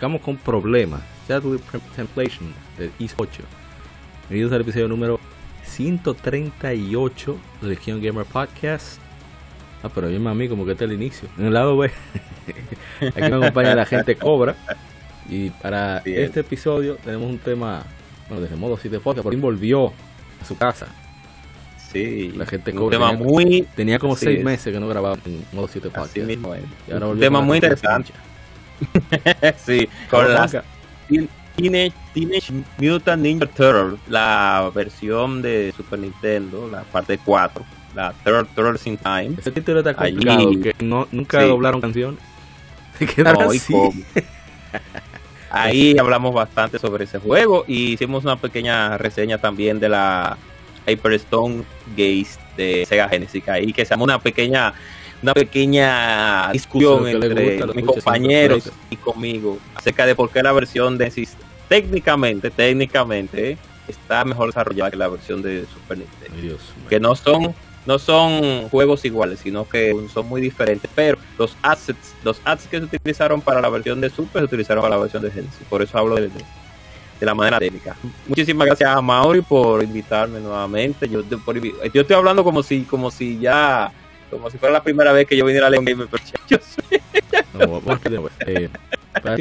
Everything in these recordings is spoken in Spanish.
Arrancamos con problemas. Chadwick Templation del IS 8. Bienvenidos al episodio número 138 de Legion Gamer Podcast. Ah, pero bien a mí como que está el inicio. En el lado B, aquí me acompaña la gente Cobra. Y para Bien. este episodio tenemos un tema, bueno, desde modo 7 podcast, por fin volvió a su casa. Sí, La gente un cobra. tema Tenía- muy Tenía como Así 6 es. meses que no grababa en modo 7 podcast. así mismo es. Y ahora un tema muy interesante. pincha. sí, con Ahora, las Teenage, Teenage Mutant Ninja Turtle, la versión de Super Nintendo, la parte 4, la Third Turtles in Time. Ese título está Allí- complicado, que no, nunca Sí. doblaron canciones. No, así. Ahí hablamos bastante sobre ese juego y hicimos una pequeña reseña también de la Hyperstone Gaze de Sega Genesis ahí que se llama una pequeña una pequeña discusión entre gusta mis compañeros siempre y conmigo acerca de por qué la versión de SIS técnicamente técnicamente está mejor desarrollada que la versión de Super Nintendo Dios que no son no son juegos iguales, sino que son muy diferentes. Pero los assets, los assets que se utilizaron para la versión de Super se utilizaron para la versión de Genesis. Por eso hablo de, de- de la manera técnica. Muchísimas gracias a Mauri por invitarme nuevamente. Yo, por yo estoy hablando como si, como si ya, como si fuera la primera vez que yo viniera a Leon Gamer, pero yo soy No. Eh,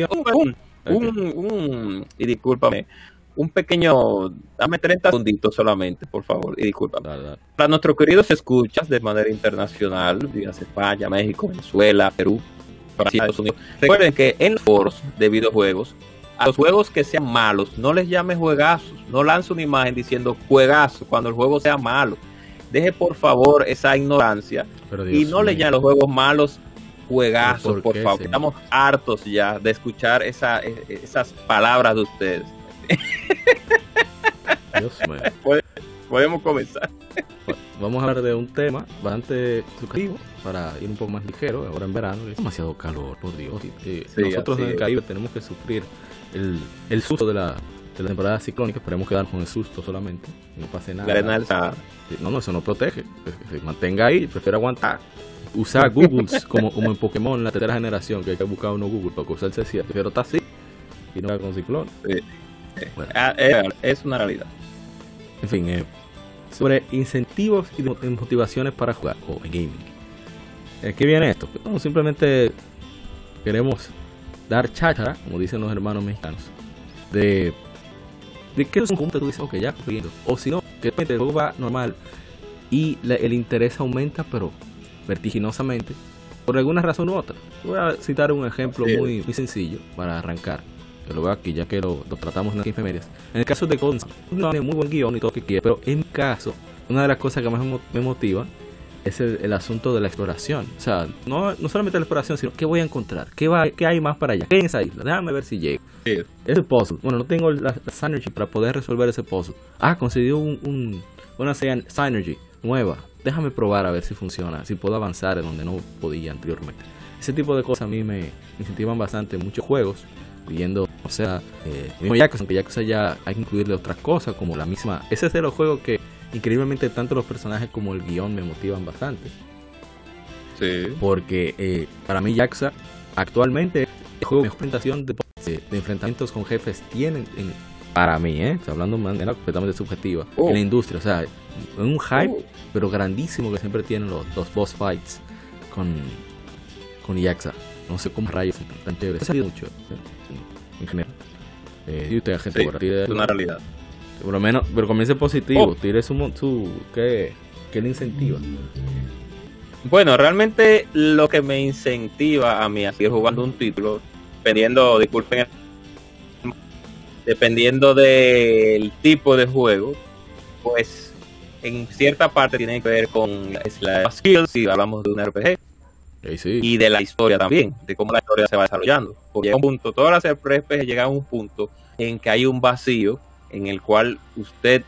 un, un, un- y discúlpame, un pequeño, dame 30 segunditos solamente, por favor, y discúlpame Dale, dale. para nuestros queridos escuchas de manera internacional, dígase España, México, Venezuela, Perú, Brasil, Estados Unidos. Recuerden que en los foros de videojuegos, a los juegos que sean malos, no les llame juegazos, no lance una imagen diciendo juegazo cuando el juego sea malo. Deje por favor esa ignorancia y no le llame los juegos malos juegazos, ¿Pero por favor. señor? Estamos hartos ya de escuchar esa, e- esas palabras de ustedes. Dios mío. Podemos comenzar. Vamos a hablar de un tema bastante educativo para ir un poco más ligero. Ahora en verano es demasiado calor, por Dios. Eh, Sí, nosotros en el. Caribe tenemos que sufrir el, el susto de la, de la temporada ciclónica. Esperemos quedar con el susto solamente. No pase nada. La arena No, no, eso no protege. Se mantenga ahí, prefiero aguantar. Usar Google como, como en Pokémon, la tercera generación, que hay que buscar uno Google para usarse así. Prefiero estar así y no con ciclón. Bueno. Ah, eh, Es una realidad. En fin, eh, sobre incentivos y mo- y motivaciones para jugar o en gaming. Eh, ¿Qué viene esto? No, simplemente queremos dar cháchara, como dicen los hermanos mexicanos, de, de que es un que tú dices, ok, ya viendo. O si no, que el juego va normal y la- el interés aumenta, pero vertiginosamente, por alguna razón u otra. Voy a citar un ejemplo muy, muy sencillo para arrancar. Que lo veo aquí, ya que lo, lo tratamos en las efemérides. En el caso de Sun, no tiene muy buen guion y todo lo que quiere, pero en mi caso, una de las cosas que más me motiva es el, el asunto de la exploración. O sea, no, no solamente la exploración, sino qué voy a encontrar, qué, va, qué hay más para allá, qué hay en esa isla, déjame ver si llego. Sí. Ese puzzle, bueno, no tengo la, la synergy para poder resolver ese puzzle. Ah, conseguí un, un- una sy- synergy nueva. Déjame probar a ver si funciona, si puedo avanzar en donde no podía anteriormente. Ese tipo de cosas a mí me incentivan bastante en muchos juegos, incluyendo, o sea, eh, mismo Yakuza, aunque Yakuza ya hay que incluirle otras cosas, como la misma. Ese es de los juegos que, increíblemente, tanto los personajes como el guion me motivan bastante. Sí. Porque eh, para mí Yakuza actualmente el juego mejor presentación de, de- de enfrentamientos con jefes tienen en- para mí, ¿eh? O sea, hablando de manera completamente subjetiva Oh. en la industria, o sea, un hype Oh. pero grandísimo que siempre tienen los, los boss fights con con Yakuza. No sé cómo rayos tan chéveres. Ha salido mucho ¿eh? en, en general. Eh, y usted, gente, Sí, por tire- es una realidad. Por lo menos, pero comience positivo, Oh. tire su, su ¿qué, qué le incentiva? Bueno, realmente lo que me incentiva a mí a seguir jugando un título dependiendo, disculpen, dependiendo del tipo de juego, pues en cierta parte tiene que ver con las skills, si hablamos de un RPG, Sí, sí. y de la historia también, de cómo la historia se va desarrollando. Porque llega un punto, todas las RPG llegan a un punto en que hay un vacío en el cual usted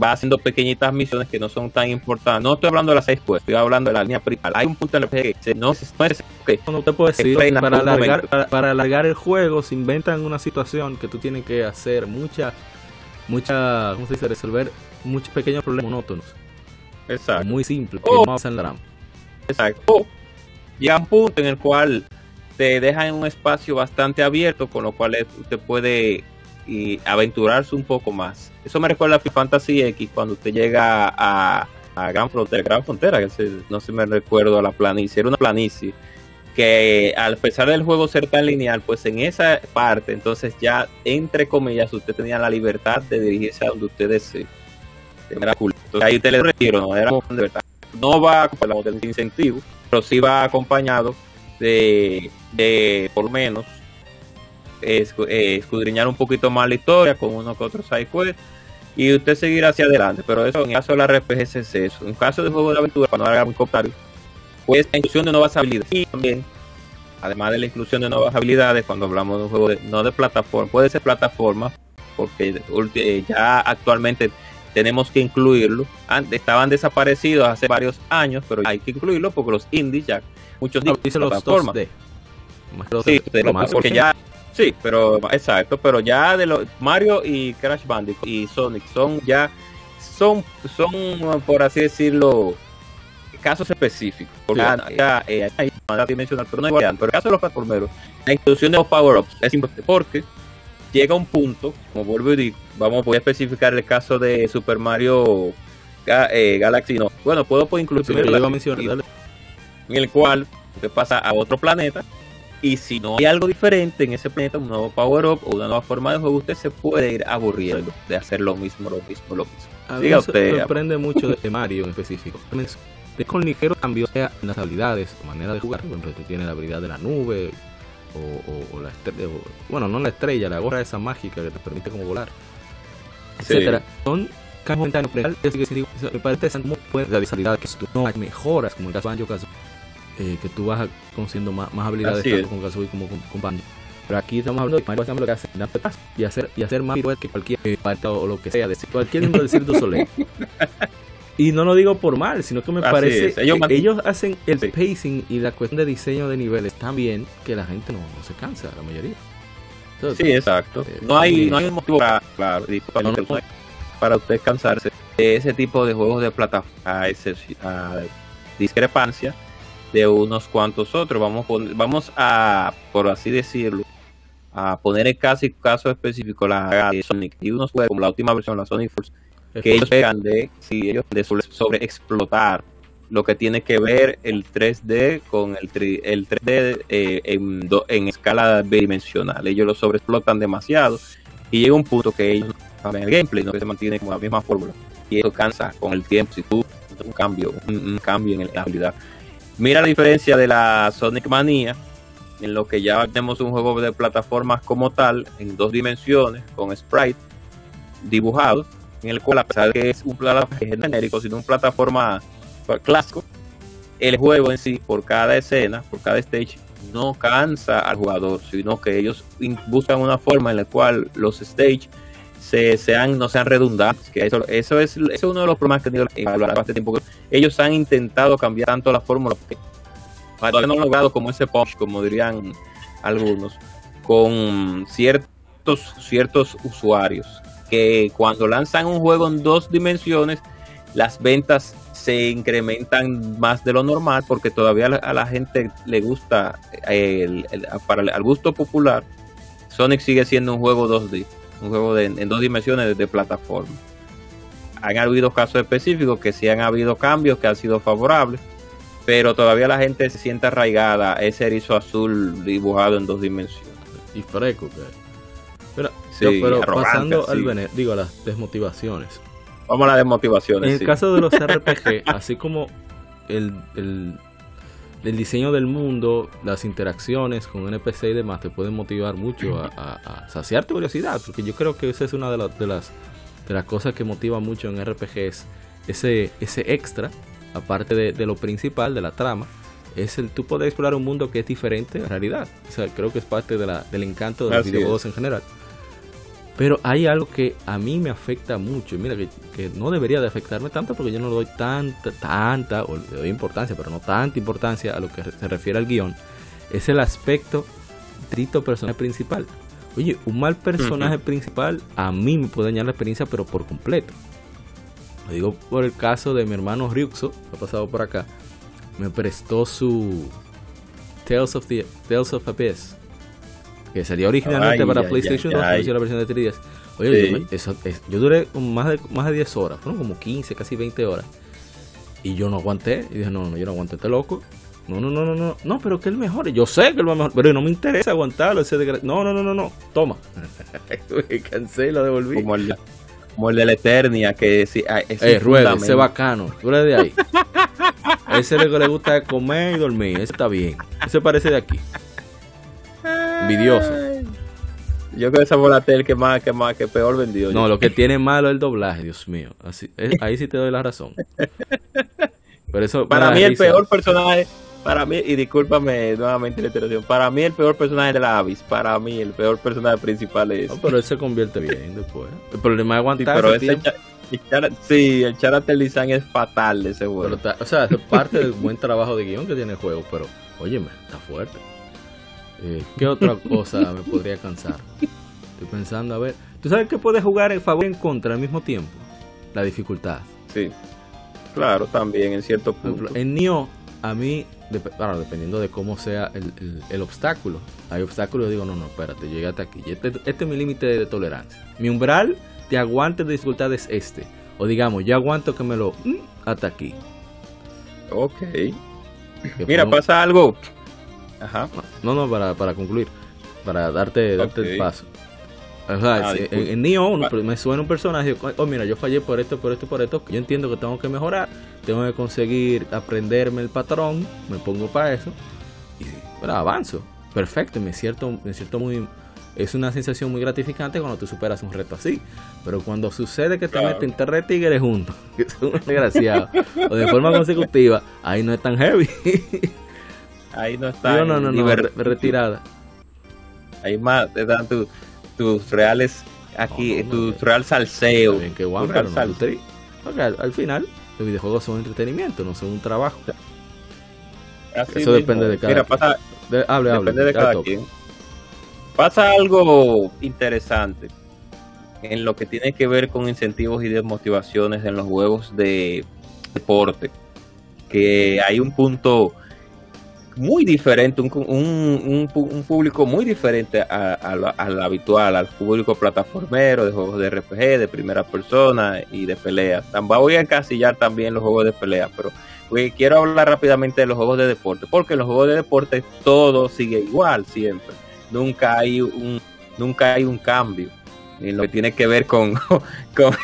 va haciendo pequeñitas misiones que no son tan importantes. No estoy hablando de las seis pues, estoy hablando de la línea principal. Hay un punto en el que se- no, se- no es ok, Bueno, te puedo decir, para alargar, momento. para, para alargar el juego se inventan una situación que tú tienes que hacer mucha, mucha, ¿cómo se dice? Resolver muchos pequeños problemas monótonos, exacto. muy simples, que Oh. no avanzan la RAM. Exacto. O llega un punto en el cual te dejan en un espacio bastante abierto, con lo cual usted puede y, aventurarse un poco más. Eso me recuerda a Final Fantasy X cuando usted llega a, a Gran Frontera, Gran Frontera, que se- no se me recuerdo a la planicie, era una planicie que al pesar del juego ser tan lineal, pues en esa parte, entonces ya entre comillas, usted tenía la libertad de dirigirse a donde usted desee. Cool. Entonces ahí usted le retiro, no era de verdad. No va con de incentivo, pero sí va acompañado de, de por menos escudriñar un poquito más la historia con uno que otro side quest y usted seguir hacia adelante. Pero eso en el caso de la RPG es eso. En caso de juego de aventura, cuando haga un comentario, pues la inclusión de nuevas habilidades. Y también, además de la inclusión de nuevas habilidades, cuando hablamos de un juego de, no de plataforma, puede ser plataforma, porque eh, ya actualmente tenemos que incluirlo. Antes estaban desaparecidos hace varios años, pero hay que incluirlo porque los indies ya, muchos No, indies dice los plataformas. 2D. Más Sí, 2D, pero más porque ya sí, pero exacto, pero ya de los Mario y Crash Bandicoot y Sonic son ya son son por así decirlo casos específicos. Porque Sí. ya, ya, hay manera dimensional, pero no igual. Pero el caso de los plataformeros, la inclusión de los power-ups es importante porque llega un punto, como vuelvo y digo, vamos voy a especificar el caso de Super Mario eh, Galaxy, no. Bueno, puedo, puedo incluir Sí, a mencionar, en el cual usted pasa a otro planeta y si no hay algo diferente en ese planeta, un nuevo power up o una nueva forma de juego, usted se puede ir aburriendo de hacer lo mismo, lo mismo, lo mismo. A mí me sorprende mucho de Mario en específico. De con ligero cambio sea en las habilidades manera de jugar. Por ejemplo, tú tienes la habilidad de la nube o, o- o la estrella. o- bueno, no la estrella, la gorra esa mágica que te permite como volar, Sí. etcétera. Son cambios momentáneos, es que me parece cómo puedes las habilidades que si tú no mejoras, como el caso de Banjo Kazooie, eh, que tú vas conociendo más, más habilidades Así tanto es. con Kazooie como con, con Banjo. Pero aquí estamos hablando de Mario básicamente lo que hace y hacer, y hacer más que cualquier eh, parte o lo que sea, de cualquier miembro del du Soleil. Y no lo digo por mal, sino que me Así parece es, ellos que ellos hacen el Sí. pacing y la cuestión de diseño de niveles tan bien que la gente no, no se cansa, la mayoría. Entonces, Sí, exacto. Eh, No hay, no hay motivo para, claro, disculpa, No, para usted cansarse de ese tipo de juegos de plataforma, a, a discrepancia de unos cuantos otros. Vamos, vamos a, por así decirlo, a poner en casi caso específico la de Sonic y unos juegos como la última versión, la Sonic Force, que ellos pegan de, si ellos de sobre, explotar lo que tiene que ver el 3D con el, tri- el 3D eh, en, do- en escala bidimensional. Ellos lo sobreexplotan demasiado y llega un punto que ellos cambian el gameplay, no que se mantiene como la misma fórmula. Y eso cansa con el tiempo si tú un cambio, un, un cambio en la habilidad. Mira la diferencia de la Sonic Mania, en lo que ya tenemos un juego de plataformas como tal, en dos dimensiones, con sprite dibujado, en el cual a pesar de que es un plataforma genérico, sino un plataforma clásico, el juego en sí, por cada escena, por cada stage, no cansa al jugador, sino que ellos buscan una forma en la cual los stage se, sean, no sean redundantes. Que eso, eso, es, eso es uno de los problemas que he tenido bastante tiempo. Ellos han intentado cambiar tanto la fórmula que no han logrado como ese punch, como dirían algunos, con ciertos, ciertos usuarios que cuando lanzan un juego en dos dimensiones, las ventas se incrementan más de lo normal porque todavía a la, gente le gusta, eh, el- el- para el- al gusto popular, Sonic sigue siendo un juego 2D, un juego de- en dos dimensiones de, plataforma. Han habido casos específicos que sí han habido cambios que han sido favorables, pero todavía la gente se siente arraigada a ese erizo azul dibujado en dos dimensiones. y freco. que- Pero, Sí, yo- pero pasando al bene- digo, a las desmotivaciones. Vamos a las desmotivaciones. En el sí. caso de los RPG, así como el, el- el diseño del mundo, las interacciones con NPC y demás te pueden motivar mucho a, a, saciar tu curiosidad, porque yo creo que esa es una de, de, las, de las cosas que motiva mucho en RPGs, ese, ese extra, aparte de, lo principal, de la trama, es el tú poder explorar un mundo que es diferente en realidad. O sea, creo que es parte de la, del encanto de los videojuegos en general. Pero hay algo que a mí me afecta mucho. Mira, que, no debería de afectarme tanto porque yo no le doy tanta, tanta, o le doy importancia, pero no tanta importancia a lo que se refiere al guion. Es el aspecto trito personaje principal. Oye, un mal personaje principal a mí me puede dañar la experiencia, pero por completo. Lo digo por el caso de mi hermano Ryuxo, que ha pasado por acá. Me prestó su Tales of, the, Tales of Abyss que salió originalmente para PlayStation 2, ay, la versión de 3DS. Oye, yo, eso, yo duré más de, más de 10 horas, fueron como 15, casi 20 horas. Y yo no aguanté. Y dije, no, no, yo no aguanté este loco. No, no, no, no, no. No, pero que él mejore. Yo sé que él va mejor, pero no me interesa aguantarlo. Ese no, no, no, no, no. Toma. Lo devolví. Como el, como el de la Eternia, que sí, ah, es eh, ruede, ese bacano. Tú de ahí. ese es lo que le gusta comer y dormir. Ese está bien. Ese parece de aquí. Envidioso. Yo creo que esa Volatel que más, que más, que peor vendió. No, lo que tiene malo es el doblaje, Dios mío. Así, ahí sí te doy la razón. Pero eso para mí el peor personaje, para mí, y discúlpame nuevamente la interrupción, para mí el peor personaje de la Avis, para mí el peor personaje principal es. No, pero él se convierte bien después. El problema es aguantar. Sí, pero sí, el Character Design es fatal de ese juego. o sea, es parte del buen trabajo de guion que tiene el juego, pero, óyeme, está fuerte. Eh, ¿Qué otra cosa me podría cansar? Estoy pensando, a ver. ¿Tú sabes que puedes jugar en favor y en contra al mismo tiempo? La dificultad. Sí. Claro, también en cierto punto. En Nioh, a mí, claro, dependiendo de cómo sea el, obstáculo, hay obstáculos, yo digo, no, no, espérate, llegate aquí. Este, este, es mi límite de tolerancia. Mi umbral de aguante de dificultad es este. O digamos, yo aguanto que me lo... Mm, hasta aquí. Ok. Mira, pasa algo Ajá. No, no, para, para concluir, para darte, darte el paso. O sea, ah, en, Neo me suena un personaje, oh mira, yo fallé por esto, por esto, por esto, yo entiendo que tengo que mejorar, tengo que conseguir aprenderme el patrón, me pongo para eso y avanzo. Perfecto, me siento, me siento muy... Es una sensación muy gratificante cuando tú superas un reto así. Pero cuando sucede que te meten tres tigres juntos, que son desgraciados, o de forma consecutiva, ahí no es tan heavy. Ahí no está. No, no, no, retirada. Ahí más te dan tus reales aquí, tu real salseo. que al, final, los videojuegos son entretenimiento, no son un trabajo. Eso depende de cada Mira, pasa, hable, hable, depende de cada, quien. Pasa algo interesante en lo que tiene que ver con incentivos y desmotivaciones en los juegos de deporte. Que hay un punto muy diferente, un, un, un, público muy diferente al habitual, al público plataformero de juegos de RPG, de primera persona y de peleas. Voy a encasillar también los juegos de pelea, pero quiero hablar rápidamente de los juegos de deporte, porque en los juegos de deporte todo sigue igual siempre. Nunca hay un, nunca hay un cambio en lo que tiene que ver con, con,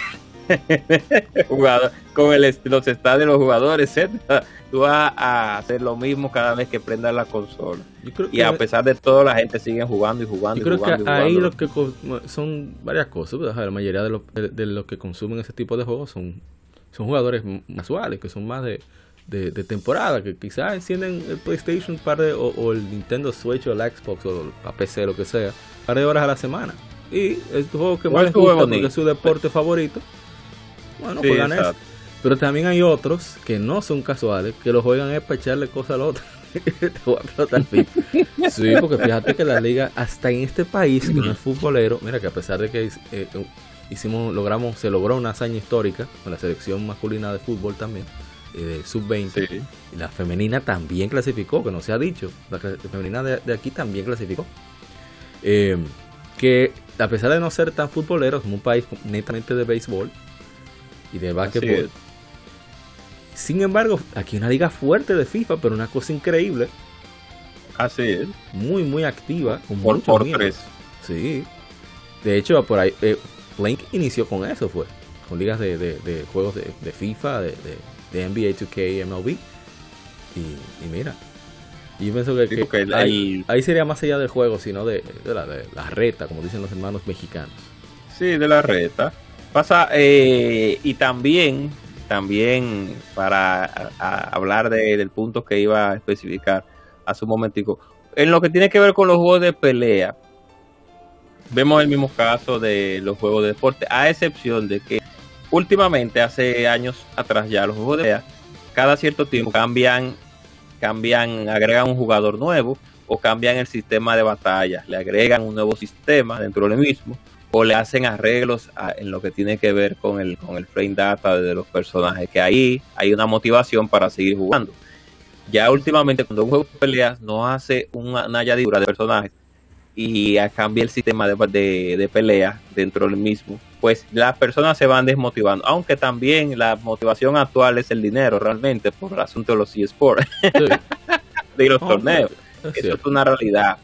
con el, los estados de los jugadores, etcétera tú vas a hacer lo mismo cada vez que prendas la consola. y a pesar de todo, la gente sigue jugando y jugando. Yo creo que ahí lo que son varias cosas. La mayoría de los, de, los que consumen ese tipo de juegos son, son jugadores casuales, que son más de, de, temporada, que quizás encienden el PlayStation par de, o, el Nintendo Switch o el Xbox o la PC, lo que sea, un par de horas a la semana. Y el juego que más les gusta porque es su deporte favorito. Bueno, pues gané pero también hay otros que no son casuales, que lo juegan es para echarle cosas al otro. Te voy a explotar Sí, porque fíjate que la liga, hasta en este país, que no es futbolero, mira que a pesar de que eh, hicimos, logramos, se logró una hazaña histórica con la selección masculina de fútbol también, eh, sub-20, y la femenina también clasificó, que no se ha dicho, la, femenina de, aquí también clasificó. Eh, que a pesar de no ser tan futboleros, como un país netamente de béisbol y de básquetbol, sin embargo, aquí hay una liga fuerte de FIFA, pero una cosa increíble. Así es. Muy, muy activa. Con por, por tres. Sí. De hecho, por ahí, eh, Flink inició con eso, fue. Con ligas de, de, juegos de, FIFA, de, NBA 2K, MLB. Y, y, mira, Y yo pienso que, Sí, que porque el- ahí, ahí sería más allá del juego, sino de, la, de la reta, como dicen los hermanos mexicanos. Sí, de la reta. Pasa, eh, y también, también para hablar de- del punto que iba a especificar hace un momentico, en lo que tiene que ver con los juegos de pelea, vemos el mismo caso de los juegos de deporte, a excepción de que últimamente, hace años atrás ya, los juegos de pelea, cada cierto tiempo cambian, cambian, agregan un jugador nuevo o cambian el sistema de batalla, le agregan un nuevo sistema dentro del mismo o le hacen arreglos a- en lo que tiene que ver con el, con el frame data de los personajes, que ahí hay una motivación para seguir jugando. Ya últimamente cuando un juego de peleas no hace una, una añadidura de personajes y cambia el sistema de, de, de pelea dentro del mismo, pues las personas se van desmotivando, aunque también la motivación actual es el dinero realmente por el asunto de los eSports, Sí. de los torneos. es Eso es una realidad.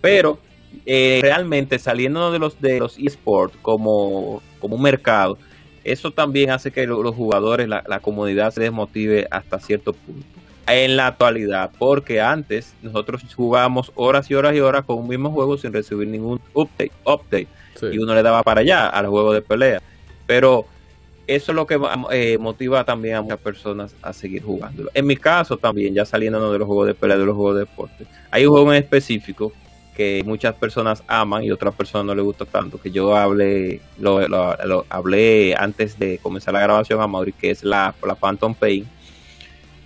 Pero eh, realmente saliendo de los de los eSports como, como un mercado, eso también hace que lo- los jugadores, la, la comunidad se desmotive hasta cierto punto. En la actualidad, porque antes nosotros jugábamos horas y horas y horas con un mismo juego sin recibir ningún update, update Sí. y uno le daba para allá al juego de pelea. Pero eso es lo que eh, motiva también a muchas personas a seguir jugándolo. En mi caso también, ya saliendo de los juegos de pelea, de los juegos de deporte, hay un juego en específico que muchas personas aman y otras personas no les gusta tanto, que yo hablé, lo, lo- lo hablé antes de comenzar la grabación a Mauri, que es la, la Phantom Pain,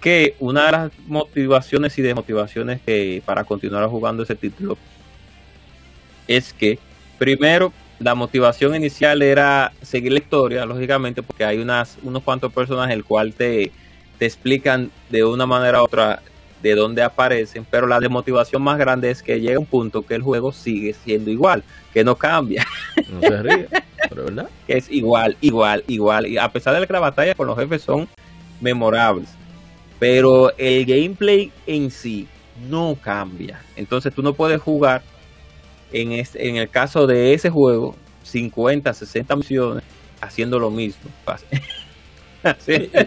que una de las motivaciones y desmotivaciones que para continuar jugando ese título es que primero la motivación inicial era seguir la historia, lógicamente, porque hay unas, unos cuantos personajes el cual te, te explican de una manera u otra de dónde aparecen, pero la desmotivación más grande es que llega un punto que el juego sigue siendo igual, que no cambia, No se ríe, pero ¿verdad? que es igual, igual, igual, y a pesar de que las batallas con los jefes son memorables, pero el gameplay en sí no cambia, entonces tú no puedes jugar en, este, en el caso de ese juego 50, 60 misiones haciendo lo mismo. Así.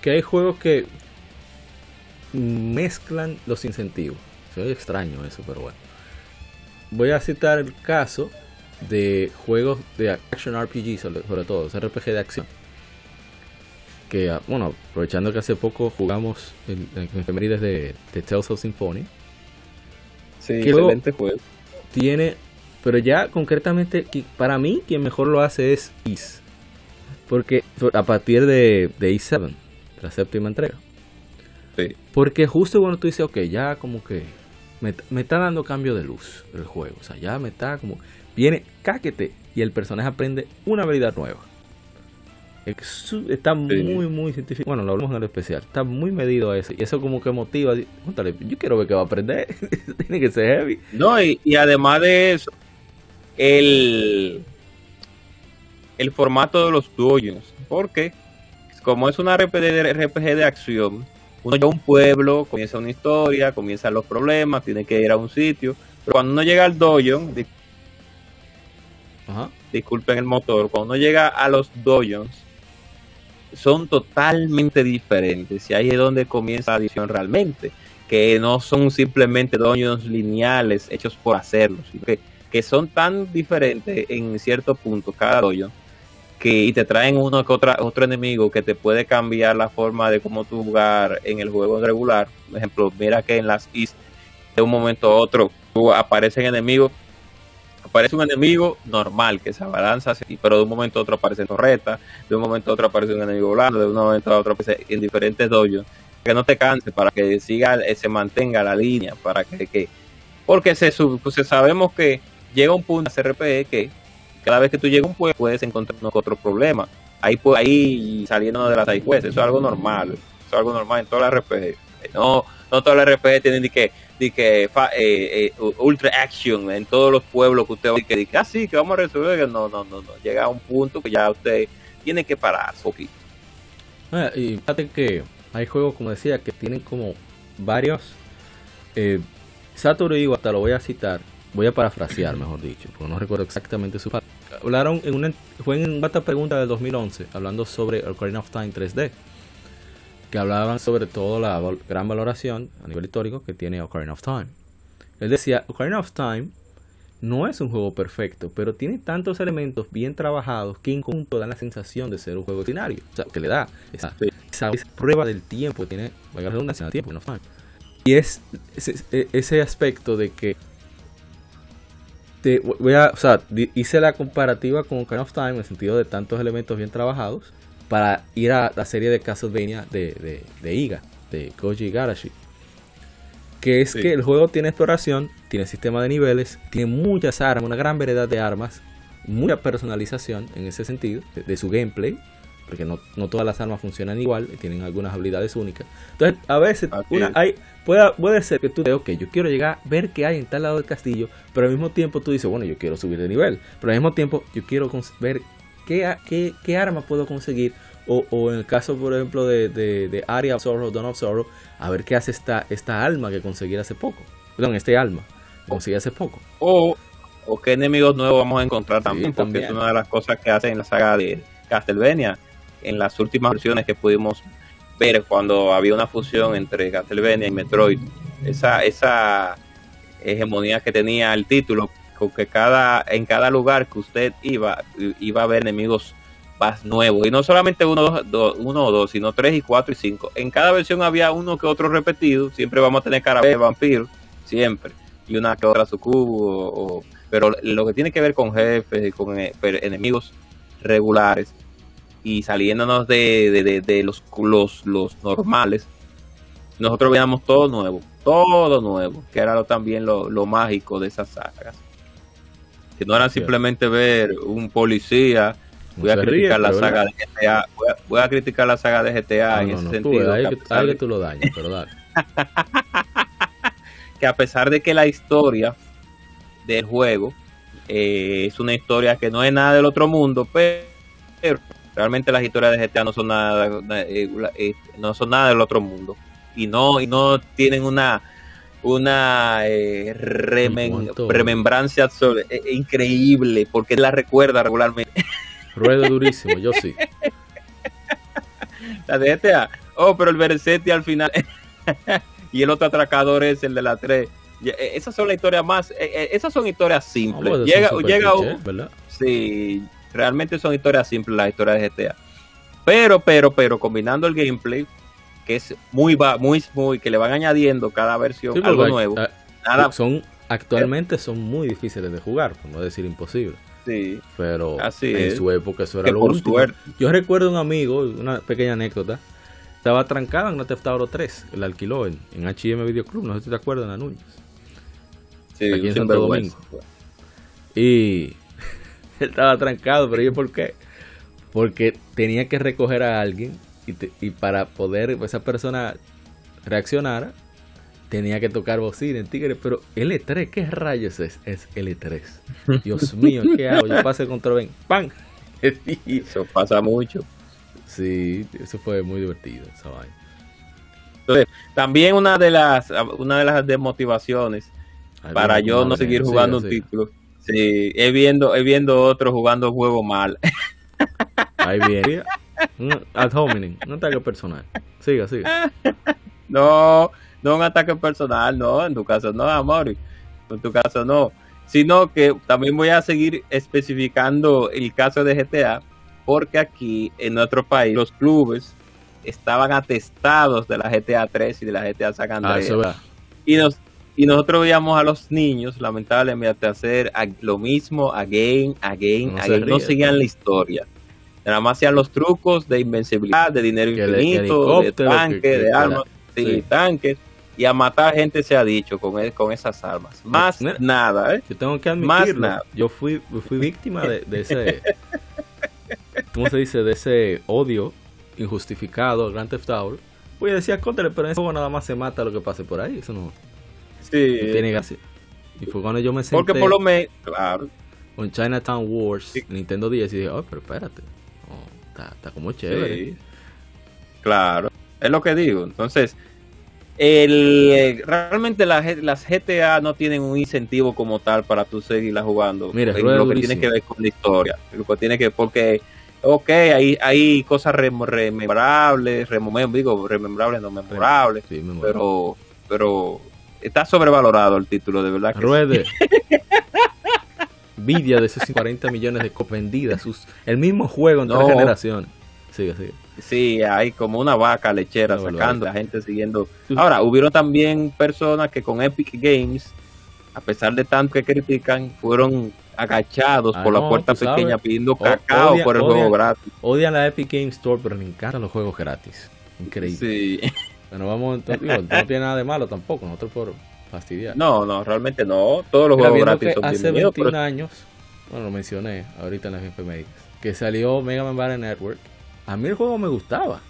Que hay juegos que mezclan los incentivos. Se oye extraño eso, pero bueno. Voy a citar el caso de juegos de action RPG, sobre, sobre todo, RPG de acción. Que, ah, bueno, aprovechando que hace poco jugamos en, efemérides de, de Tales of Symphony, Sí, excelente juego. tiene, pero ya concretamente, para mí, quien mejor lo hace es Is. Porque a partir de, de Is7, la séptima entrega. Sí. Porque justo cuando tú dices, ok, ya como que me, me está dando cambio de luz el juego. O sea, ya me está como. Viene, cáquete. Y el personaje aprende una habilidad nueva. Está muy, muy científico. Bueno, lo hablamos en el especial. Está muy medido a eso. Y eso como que motiva. Júntale, yo quiero ver qué va a aprender. Tiene que ser heavy. No, y, y además de eso, el, el formato de los dungeons. Porque como es una RPG de, RPG de acción, uno llega a un pueblo, comienza una historia, comienzan los problemas, tiene que ir a un sitio. Pero cuando uno llega al dungeon, di- Ajá. disculpen el motor, cuando uno llega a los dungeons, son totalmente diferentes. Y ahí es donde comienza la adición realmente. Que no son simplemente dungeons lineales hechos por hacerlo, sino que, que son tan diferentes en cierto punto cada dungeon que y te traen uno que otra, otro enemigo que te puede cambiar la forma de cómo tú jugar en el juego regular. Por ejemplo, mira que en las East de un momento a otro aparecen enemigos aparece un enemigo normal que se abalanza, pero de un momento a otro aparece torreta, de un momento a otro aparece un enemigo blando, de un momento a otro aparece en diferentes dojos, que no te canse, para que siga, eh, se mantenga la línea, para que, que porque se, pues, sabemos que llega un punto en RPG que cada vez que tú llegas a un pueblo puedes encontrar otro problema, ahí, pues, ahí saliendo de las side quests, eso es algo normal, eso es algo normal en todas las RPG, no, no todas las RPG tienen ni que de que eh, eh, ultra action en todos los pueblos que usted va que ah, sí, que vamos a resolver. No, no, no, no. Llega a un punto que ya usted tiene que parar un poquito. Ah, y fíjate que hay juegos, como decía, que tienen como varios. Eh, Satoru Iwata, lo voy a citar, voy a parafrasear, mejor dicho, porque no recuerdo exactamente su palabra. Hablaron en una, fue en una pregunta del 2011, hablando sobre Ocarina of Time 3D. que hablaban sobre todo la gran valoración a nivel histórico que tiene Ocarina of Time. Él decía, Ocarina of Time no es un juego perfecto, pero tiene tantos elementos bien trabajados que en conjunto dan la sensación de ser un juego extraordinario. O sea, que le da esa, esa- esa prueba del tiempo tiene, valga la redundancia, tiempo, of Time. Y es e, ese aspecto de que te voy a, o sea, hice la comparativa con Ocarina of Time en el sentido de tantos elementos bien trabajados para ir a la serie de Castlevania de, de, de Iga, de Koji Igarashi. Que es Sí. que el juego tiene exploración, tiene sistema de niveles, tiene muchas armas, una gran variedad de armas, mucha personalización en ese sentido, de, de su gameplay, porque no, no todas las armas funcionan igual, tienen algunas habilidades únicas. Entonces, a veces una, hay, puede, puede ser que tú digas, ok, yo quiero llegar, ver qué hay en tal lado del castillo, pero al mismo tiempo tú dices, bueno, yo quiero subir de nivel, pero al mismo tiempo yo quiero ver qué, a- qué, qué arma puedo conseguir, o, o en el caso, por ejemplo, de, de, de Aria of Sorrow, Dawn of Sorrow, a ver qué hace esta, esta alma que conseguí hace poco, perdón, este alma que conseguí hace poco. O, o qué enemigos nuevos vamos a encontrar también, porque también. es una de las cosas que hacen en la saga de Castlevania. En las últimas versiones que pudimos ver cuando había una fusión entre Castlevania y Metroid, esa, esa hegemonía que tenía el título, con que cada, en cada lugar que usted iba, iba a ver enemigos más nuevos. Y no solamente uno, dos, dos- uno o dos, sino tres y cuatro y cinco. En cada versión había uno que otro repetido. Siempre vamos a tener cara de vampiro, siempre. Y una que otra sucubo. o- pero lo que tiene que ver con jefes y con eh, enemigos regulares y saliéndonos de, de- de- de los, los, los normales, nosotros veíamos todo nuevo, todo nuevo, que era lo, también lo, lo mágico de esas sagas. Que no era simplemente ver un policía, voy a ríe, criticar la saga de GTA, voy a, voy a criticar la saga de GTA No, en ese no, tú sentido. ahí, que a que, pesar ahí de- que tú lo dañas, pero dale. que a pesar de que la historia del juego eh, es una historia que no es nada del otro mundo, pero, pero realmente las historias de GTA no son nada, eh, eh, no son nada del otro mundo. Y no y no tienen una una eh, cuanto- remembrancia absol- eh, eh, increíble porque la recuerda regularmente. Ruedo durísimo, yo sí. la de GTA oh pero el Bersetti al final. Y el otro atracador es el de la 3 Ya, eh, esas son las historias más eh, esas son historias simples. Vamos, llega llega un-. Sí, realmente son historias simples las historias de GTA. Pero, pero, pero, combinando el gameplay, que es muy, muy, muy, que le van añadiendo cada versión Sí, algo nuevo. Nada, son actualmente son muy difíciles de jugar, por no decir imposible. sí, Pero Así en es. su época eso era que lo por último. suerte. Yo recuerdo un amigo, una pequeña anécdota, estaba trancado en una Theft Auto 3, él alquiló en, en H&M Video Club, no sé si te acuerdas, en la Núñez. Sí, aquí en Santo sinvergüenza. Y él estaba trancado, pero ¿y por qué? Porque tenía que recoger a alguien y, te- y para poder esa persona reaccionara, tenía que tocar bocina en Tigre. Pero L3, ¿qué rayos es? Es L3. Dios mío, ¿qué hago? Yo pasé el control, ven, ¡pam! Eso pasa mucho. sí, eso fue muy divertido, esa vaina. Entonces, también una de las, una de las desmotivaciones para yo no seguir jugando un título. Sí, he viendo, he viendo otros jugando juego mal. Ahí viene. Ad hominem, un ataque personal. Siga, siga. No, no un ataque personal, no, en tu caso no, amor, en tu caso no, sino que también voy a seguir especificando el caso de GTA, porque aquí en nuestro país los clubes estaban atestados de la GTA 3 y de la GTA San Ah, Andreas, verdad. y, nos, y nosotros veíamos a los niños, lamentablemente, hacer lo mismo again, again, No se again, no seguían la historia. Nada más hacían los trucos de invencibilidad, de dinero Que infinito, de helicóptero, tanque, que- que- de armas, sí, tanques, y a matar gente se ha dicho con, el- con esas armas. Más nada, ¿eh? Yo tengo que Más admitirlo. nada. Yo fui, fui víctima de, de ese. ¿Cómo se dice? De ese odio injustificado Grand Theft Auto. Pues yo decía, contra, pero en ese juego nada más se mata lo que pase por ahí. Eso no, Sí, tiene gracia. Y fue cuando yo me senté porque por lo menos, claro, con Chinatown Wars, Sí. Nintendo 10 y dije, oh, pero espérate. No, está, está como chévere. Sí, claro, es lo que digo. Entonces, el, realmente la G- las GTA no tienen un incentivo como tal para tú seguirla jugando. Mira, rueda lo que durísimo. tiene que ver con la historia. Lo que tiene que porque ok, hay, hay cosas rem- rememorables, remome- digo, rememorables, no memorables, Sí, pero, pero está sobrevalorado el título, de verdad que sí. Ruede. Envidia de esos 40 millones de copias vendidas. Sus, el mismo juego en tres No. generaciones. Sigue, sigue. Sí, hay como una vaca lechera sacando, la gente siguiendo. Ahora, hubieron también personas que con Epic Games, a pesar de tanto que critican, fueron agachados Ah, por la puerta sabes. pequeña pidiendo cacao odia- por el odia- juego gratis. Odian la Epic Game Store, pero me encantan los juegos gratis. Increíble. Sí. Bueno, vamos, digo, no tiene nada de malo tampoco, nosotros por fastidiar. No, no, realmente no. Todos los Mira, juegos gratis son hace bienvenidos. 21 pero- años, bueno, lo mencioné ahorita en las efemérides, que salió Mega Man Battle Network. A mí el juego me gustaba.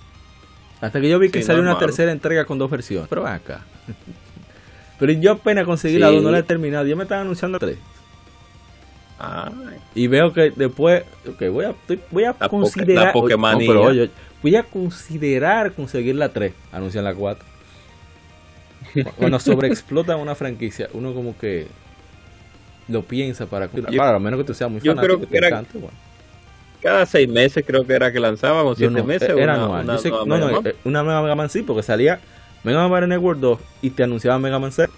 Hasta que yo vi que Sí, salió una tercera entrega con dos versiones. Pero acá. Pero yo apenas conseguí Sí. la 2, no la he terminado. Yo me estaba anunciando la 3. Ay, Y veo que después, ok, voy a, voy a La considerar. la Pokemanía. No, pero oye, voy a considerar conseguir la 3. Anuncian la 4. Cuando sobreexplotan una franquicia, uno como que lo piensa para. Yo- a menos que tú seas muy yo fanático creo que que te era- encante, bueno. cada seis meses creo que era que lanzaban, o Yo siete no, meses. era una- anual. una Yo sé- no, Mega no, eh, una Mega Man sí, porque salía Mega Man Network 2 y te anunciaba Mega Man 0.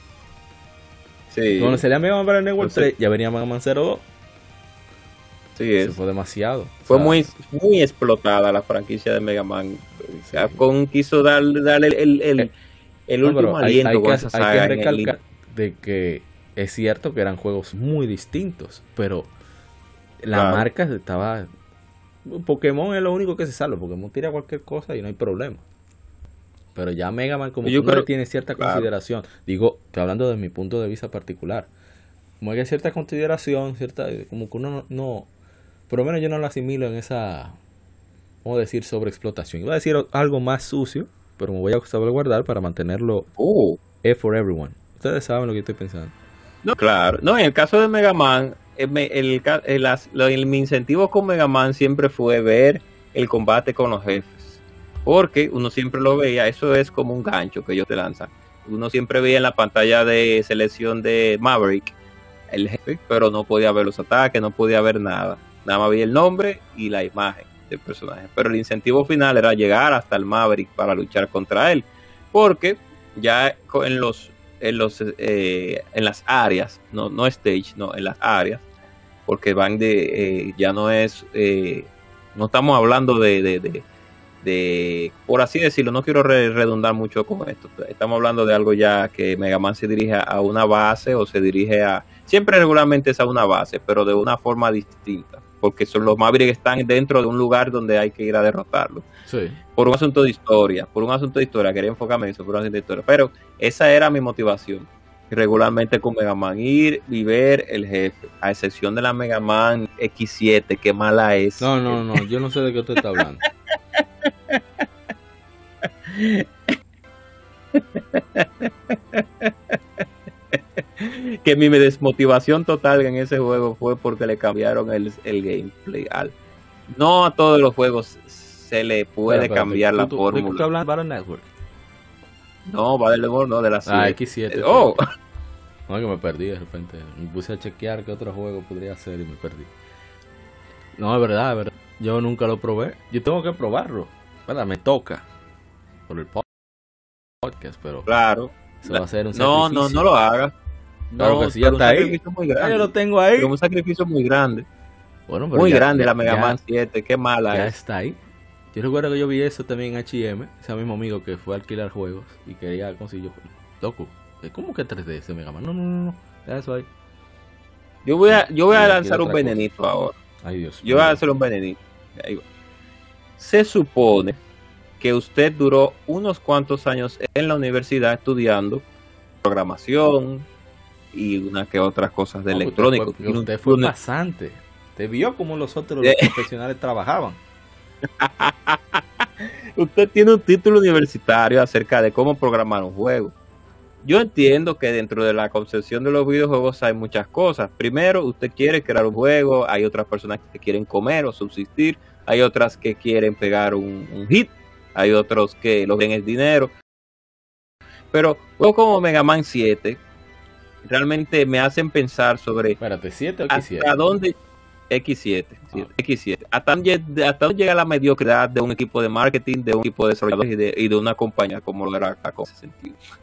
Sí, Cuando salía Mega Man Network Entonces- 3, ya venía Mega Man 02. Sí es. Eso fue demasiado. Fue O sea, muy, muy explotada la franquicia de Mega Man. Sí. Capcom quiso darle, darle el, el, el, Eh, el no, último hay, aliento hay con que, esa hay que recalcar de que es cierto que eran juegos muy distintos, pero la Claro. marca estaba... Pokémon es lo único que se salva. Pokémon tira cualquier cosa y no hay problema. Pero ya Mega Man como Yo creo- tiene cierta claro. consideración. Digo, estoy hablando de mi punto de vista particular. Como hay cierta consideración, cierta... Como que uno no... no- por lo menos yo no lo asimilo en esa... ¿Cómo decir? Sobreexplotación. Iba a decir algo más sucio, pero me voy a salvaguardar para mantenerlo Uh, E for everyone. Ustedes saben lo que estoy pensando. no, claro. No, en el caso de Mega Man, eh, el, el lo- el- mi incentivo con Mega Man siempre fue ver el combate con los jefes. Porque uno siempre lo veía, eso es como un gancho que ellos te lanzan. Uno siempre veía en la pantalla de selección de Maverick el jefe, pero no podía ver los ataques, no podía ver nada. Nada más veía el nombre y la imagen del personaje. Pero el incentivo final era llegar hasta el Maverick para luchar contra él. Porque ya en los en los eh, en las áreas, no, no stage, no, en las áreas, porque van de eh, ya no es eh, no estamos hablando de, de, de, de- por así decirlo, no quiero re- redundar mucho con esto. Estamos hablando de algo ya que Mega Man se dirige a una base o se dirige a siempre regularmente es a una base, pero de una forma distinta, porque son los Maverick están dentro de un lugar donde hay que ir a derrotarlo Sí. por un asunto de historia, por un asunto de historia, quería enfocarme en eso, por un asunto de historia, pero esa era mi motivación. Regularmente con Mega Man, ir y ver el jefe, a excepción de la Mega Man X7, que mala es. No, no, no. Yo no sé de qué usted está hablando. Que mi desmotivación total en ese juego fue porque le cambiaron el, el gameplay. Al, no a todos los juegos se le puede cambiar la ¿tú- tú- ¿De qué usted fórmula. habla de Battle Network? No, va del no, de la Ah, siete. X7. Oh, No, que me perdí de repente. Me puse a chequear qué otro juego podría ser y me perdí. No, es verdad, es verdad. Yo nunca lo probé. Yo tengo que probarlo. ¿Verdad? Me toca. Por el po- podcast, pero claro. eso va a ser un No, no, no lo hagas. Claro No, que sí, ya pero un está ahí. Ah, yo lo tengo ahí. Pero un sacrificio muy grande. Bueno, pero Muy ya- grande ya- la Mega ya- Man 7, qué mala Ya es. está ahí. Yo recuerdo que yo vi eso también en H&M, ese mismo amigo que fue a alquilar juegos y quería conseguir loco. ¿Cómo que 3D ese Mega Man? No, no, no, no. Deja eso ahí. Yo voy a, yo voy a lanzar un cosa. venenito ahora. Ay, Dios. Yo voy a hacer un venenito. Ahí va. Se supone que usted duró unos cuantos años en la universidad estudiando programación y una que otras cosas de No, electrónico. Usted fue, usted fue Una- pasante. Usted vio cómo los otros Eh. los profesionales trabajaban. usted tiene un título universitario acerca de cómo programar un juego. Yo entiendo que dentro de la concepción de los videojuegos hay muchas cosas. Primero, usted quiere crear un juego, hay otras personas que quieren comer o subsistir, hay otras que quieren pegar un, un hit, hay otros que lo ven el dinero. Pero juegos como Mega Man 7 realmente me hacen pensar sobre Espérate, 7 o X7. hasta dónde X7, sí, X7. Hasta, donde- hasta donde llega la mediocridad de un equipo de marketing, de un equipo de desarrolladores y de, y de una compañía como lo era Capcom.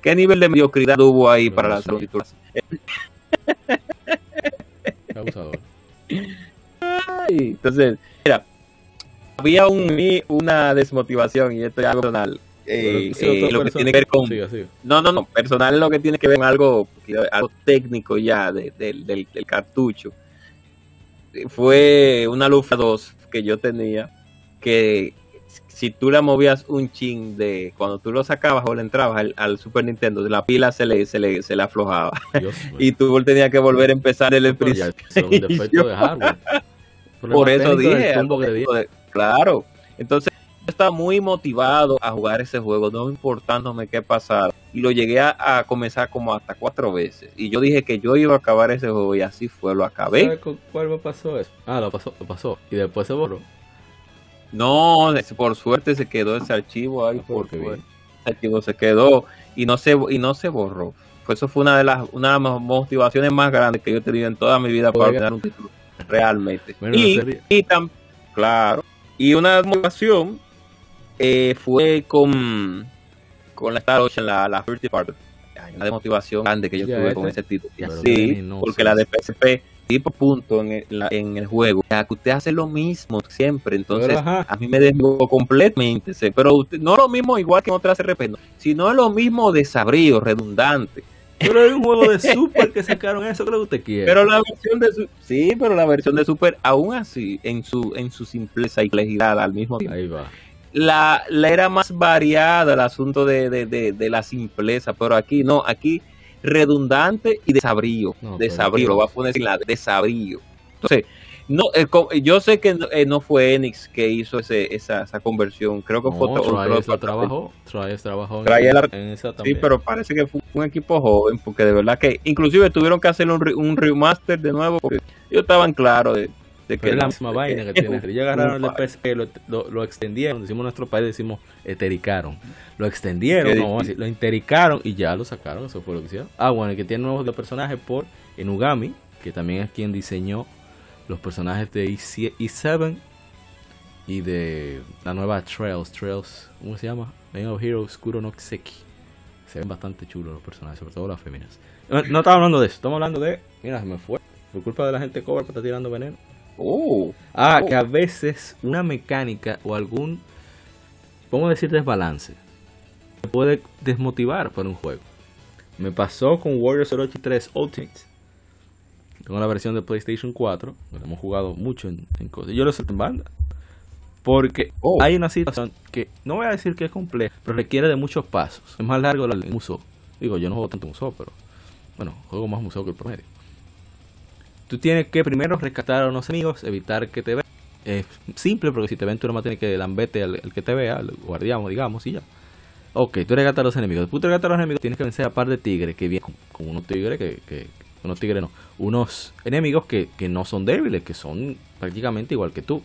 ¿Qué nivel de mediocridad hubo ahí para títulos? Qué abusador. Entonces, mira, había un, una desmotivación y esto es algo personal. Eh, sí, eh, lo que tiene que ver con Siga, siga. No, no, no. Personal lo que tiene que ver con algo, algo técnico ya de- del- del, del cartucho. Fue una Lufa 2 que yo tenía que si tú la movías un chin de cuando tú lo sacabas o le entrabas al, al Super Nintendo, de la pila se le, se le, se le aflojaba. Dios. Y tú tenías que volver a empezar el principio. Por eso dije, de- claro. Entonces, estaba muy motivado a jugar ese juego, no importándome qué pasara. Y lo llegué a, a comenzar como hasta cuatro veces. Y yo dije que yo iba a acabar ese juego y así fue, lo acabé. ¿Sabes con cuál me pasó eso? Ah, lo pasó, lo pasó. Y después se borró. No, por suerte se quedó ese archivo ahí, Ah, por. Ese archivo se quedó y no se, y no se borró. Pues eso fue una de las una de las motivaciones más grandes que yo he tenido en toda mi vida para tener un título. Realmente. Bueno, y, y tam- claro. Y una motivación eh, fue con, con la Star Ocean, la, la First Department. Una motivación grande que yo tuve con ese título. Y así, no, porque sí, la de PSP, tipo punto en el, la- en el juego, ya que usted hace lo mismo siempre. Entonces, ajá. a mí me desmotivó completamente. sí, Pero usted- no lo mismo igual que en otras RP, no, sino lo mismo desabrío, redundante. Pero hay un juego de Super que sacaron eso, creo que usted quiere. Pero la versión de sí, pero la versión de Super, aún así, en su en su simpleza y complejidad al mismo tiempo, Ahí va. La, la era más variada el asunto de, de, de, de la simpleza, pero aquí no, aquí redundante y desabrío, No, desabrío, lo voy a poner sin la desabrío. Entonces, no, el co- yo sé que no, eh, no fue Enix que hizo ese, esa, esa conversión, creo que fue No, otro- otro- otro- trabajó. En, Trials la- en esa Sí, pero parece que fue un equipo joven, porque de verdad que inclusive tuvieron que hacer un, un remaster de nuevo, porque ellos estaban claros de, de que es la misma vaina que tiene. Ellos agarraron el PSP, lo, lo, lo extendieron, decimos en nuestro país, decimos etericaron. Lo extendieron, Qué no, vamos a decir, lo intericaron y ya lo sacaron, eso fue lo que hicieron. Ah, bueno, y que tiene nuevos personajes por Enugami, que también es quien diseñó los personajes de E7 E7 y de la nueva Trails, Trails, ¿cómo se llama? Legend of Heroes Kuro no Kiseki. Se ven bastante chulos los personajes, sobre todo las féminas. No, no estaba hablando de eso, estamos hablando de. Mira, se me fue. Por culpa de la gente cobra que está tirando veneno. Oh, Ah, Oh. que a veces una mecánica o algún, vamos a decir, desbalance, te puede desmotivar para un juego. Me pasó con Warriors Orochi 3 Ultimate. Tengo la versión de PlayStation 4, que hemos jugado mucho en, en cosas. Yo lo sé en banda. Porque Oh. hay una situación que no voy a decir que es compleja, pero requiere de muchos pasos. Es más largo el museo. Digo, yo no juego tanto museo, pero bueno, juego más museo que el promedio. Tú tienes que primero rescatar a unos enemigos, evitar que te vean. Es simple, porque si te ven, tú nomás tienes que lambete al, al que te vea, al guardián, digamos, y ya. Ok, tú rescatas a los enemigos. Después de rescatar a los enemigos, tienes que vencer a par de tigres que vienen con, unos tigres que. Unos tigres no. Unos enemigos que, que no son débiles, que son prácticamente igual que tú.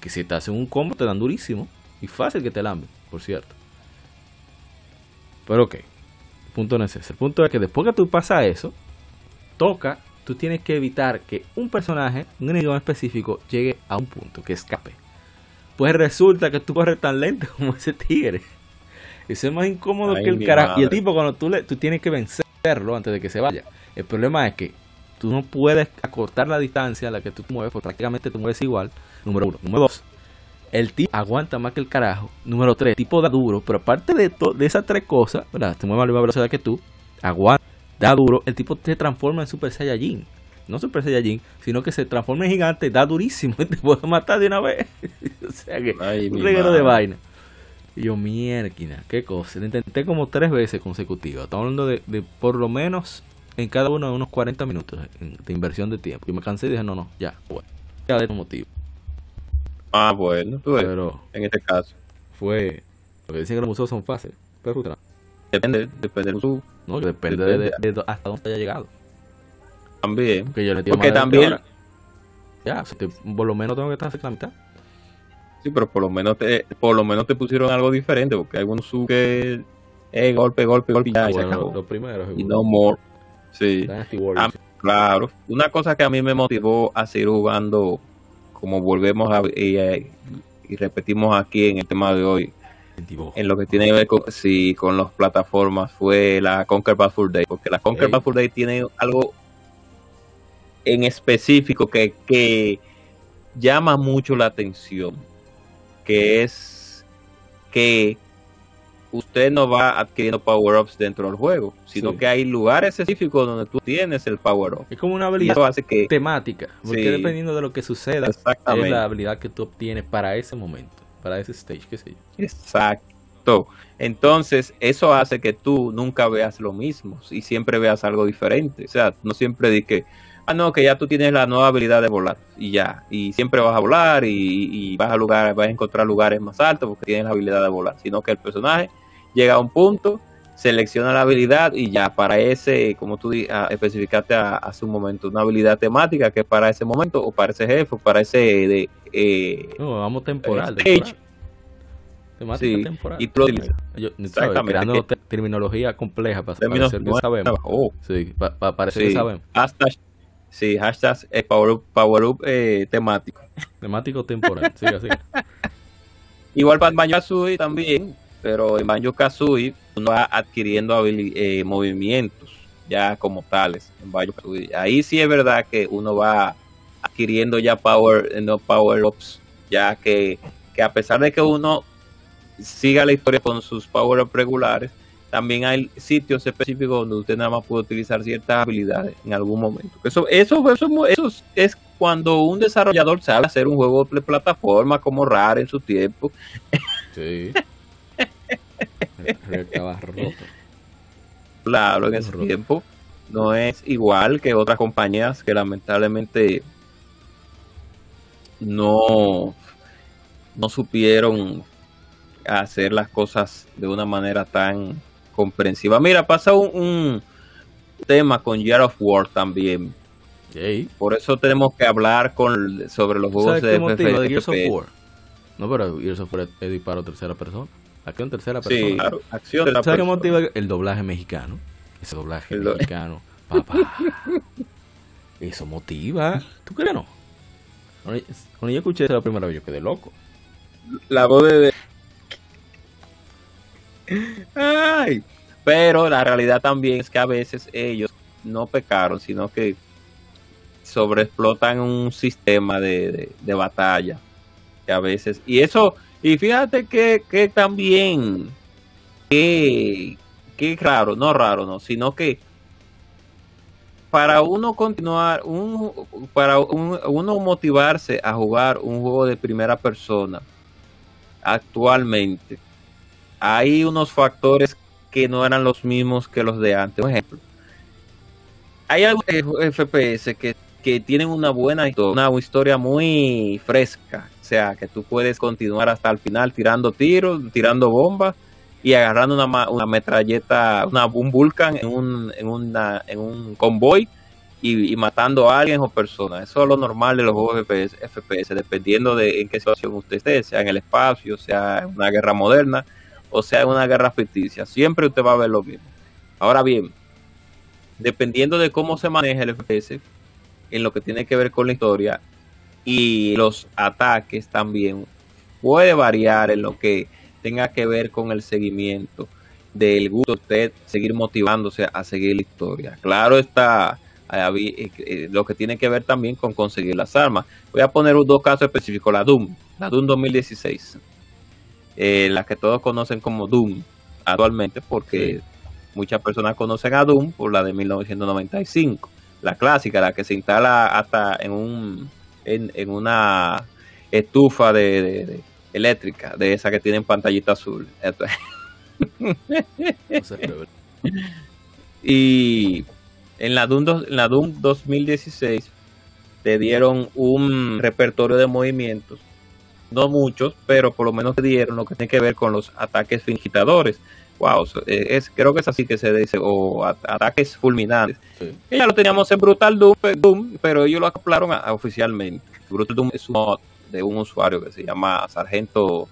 Que si te hacen un combo, te dan durísimo. Y fácil que te lamben, por cierto. Pero ok. Punto no es ese. El punto es que después que tú pasas eso, toca, tú tienes que evitar que un personaje, un enemigo en específico, llegue a un punto, que escape. Pues resulta que tú corres tan lento como ese tigre. Eso es más incómodo Ay, que el carajo. Y el tipo, cuando tú, le, tú tienes que vencerlo antes de que se vaya. El problema es que tú no puedes acortar la distancia a la que tú te mueves, porque prácticamente te mueves igual. Número uno. Número dos. El tipo aguanta más que el carajo. Número tres. El tipo da duro. Pero aparte de, de esas tres cosas, ¿verdad? Te mueve a la misma velocidad que tú. Aguanta. Da duro. El tipo te transforma en Super Saiyajin. No Super Saiyajin, sino que se transforma en gigante. Da durísimo. Y te puede matar de una vez. o sea que. Ay, un reguero de vaina. Y yo, mierda, qué cosa. Lo intenté como tres veces consecutivas. Estamos hablando de, de por lo menos en cada uno de unos 40 minutos de inversión de tiempo. Y me cansé y dije, no, no, ya, bueno. Ya de otro motivo. ah, bueno, tú ves, Pero en este caso. fue. Porque dicen que los museos son fáciles. Pero. Depende, depende del uso No, depende de, de- hasta dónde haya llegado. también. Porque yo le Porque también- Ya, que por lo menos tengo que estar cerca de la mitad. Sí, pero por lo menos te, por lo menos te pusieron algo diferente, porque hay unos sub que eh, golpe, golpe, golpe ya, y se acabó. los primeros. Y no more. Sí. Ah, Claro. Una cosa que a mí me motivó a seguir jugando como volvemos a, y, eh, y repetimos aquí en el tema de hoy, en lo que tiene que ver con, sí, con las plataformas fue la Conquer Bad Fur Day, porque la Conquer Ey. Bad Fur Day tiene algo en específico que, que llama mucho la atención, que es que usted no va adquiriendo power-ups dentro del juego, sino Sí. que hay lugares específicos donde tú tienes el power-up. Es como una habilidad hace que... temática, porque Sí. dependiendo de lo que suceda, es la habilidad que tú obtienes para ese momento, para ese stage, qué sé yo. Exacto. Entonces, eso hace que tú nunca veas lo mismo y siempre veas algo diferente. O sea, no siempre di que, ah, no, que ya tú tienes la nueva habilidad de volar y ya. Y siempre vas a volar y, y vas a lugar, vas a encontrar lugares más altos porque tienes la habilidad de volar. Sino que el personaje llega a un punto, selecciona la habilidad y ya para ese, como tú especificaste a- hace un momento, una habilidad temática que es para ese momento o para ese jefe o para ese de, eh, No, vamos temporal. Stage. temporal. Temática Sí, temporal. y tú lo utilizas. Terminología compleja para parecer que sabemos. Oh, Sí, para parecer Sí, que sabemos. hashtag, sí, hashtag eh, power up, power up eh, temático. Temático temporal. Siga, siga. Igual para Banjo también, pero en Banjo Kazooie uno va adquiriendo eh, movimientos ya como tales. En Banjo Kazooie. Ahí sí es verdad que uno va adquiriendo ya power, eh, no power ups, ya que, que a pesar de que uno siga la historia con sus power ups regulares, también hay sitios específicos donde usted nada más puede utilizar ciertas habilidades en algún momento. Eso, eso, eso, eso es cuando un desarrollador sabe hacer un juego de plataforma como raro en su tiempo. Sí. Estaba roto. Claro, en ese Roto. tiempo no es igual que otras compañías que lamentablemente no, no supieron hacer las cosas de una manera tan comprensiva. Mira, pasa un, un tema con Year of War también. Por eso tenemos que hablar con, sobre los juegos ¿Sabes de Gears of. War? No, pero Gears of War es- es disparo tercera persona. En tercera Sí, persona. claro, acción la ¿Sabes qué motiva el doblaje mexicano? Ese doblaje El do- mexicano, papá. Eso motiva. ¿Tú crees no? Cuando yo- cuando yo escuché eso la primera vez, yo quedé loco. la voz de... Ay, pero la realidad también es que a veces ellos no pecaron, sino que sobreexplotan un sistema de, de- de batalla. Que a veces... Y eso... Y fíjate que, que también... Que, que raro, no raro, no, sino que para uno continuar, un, para un- uno motivarse a jugar un juego de primera persona, actualmente hay unos factores que no eran los mismos que los de antes. Por ejemplo, hay algunos FPS que, que tienen una buena historia, una historia muy fresca. Sea, que tú puedes continuar hasta el final tirando tiros, tirando bombas y agarrando una, una metralleta, una, un Vulcan en un, en, en un convoy y, y matando a alguien o personas. Eso es lo normal de los juegos FPS, FPS, dependiendo de en qué situación usted esté, sea en el espacio, sea en una guerra moderna o sea en una guerra ficticia. Siempre usted va a ver lo mismo. Ahora bien, dependiendo de cómo se maneja el FPS, en lo que tiene que ver con la historia y los ataques también, puede variar en lo que tenga que ver con el seguimiento del gusto de usted seguir motivándose a seguir la historia. Claro está eh, lo que tiene que ver también con conseguir las armas. Voy a poner dos casos específicos, la Doom, la Doom 2016, eh, la que todos conocen como Doom actualmente, porque Sí. muchas personas conocen a Doom por la de 1995, la clásica, la que se instala hasta en un en, en una estufa de, de- de- eléctrica, de esa que tienen pantallita azul. Y en la Doom, dos- en la Doom 2016 te dieron un repertorio de movimientos. No muchos, pero por lo menos te dieron lo que tiene que ver con los ataques fingitadores. Wow, eh, es, creo que es así que se dice, o ataques fulminantes. sí. Ya lo teníamos en Brutal Doom, pe- Doom, pero ellos lo acoplaron a- a oficialmente. Brutal Doom es un mod de un usuario que se llama Sargento,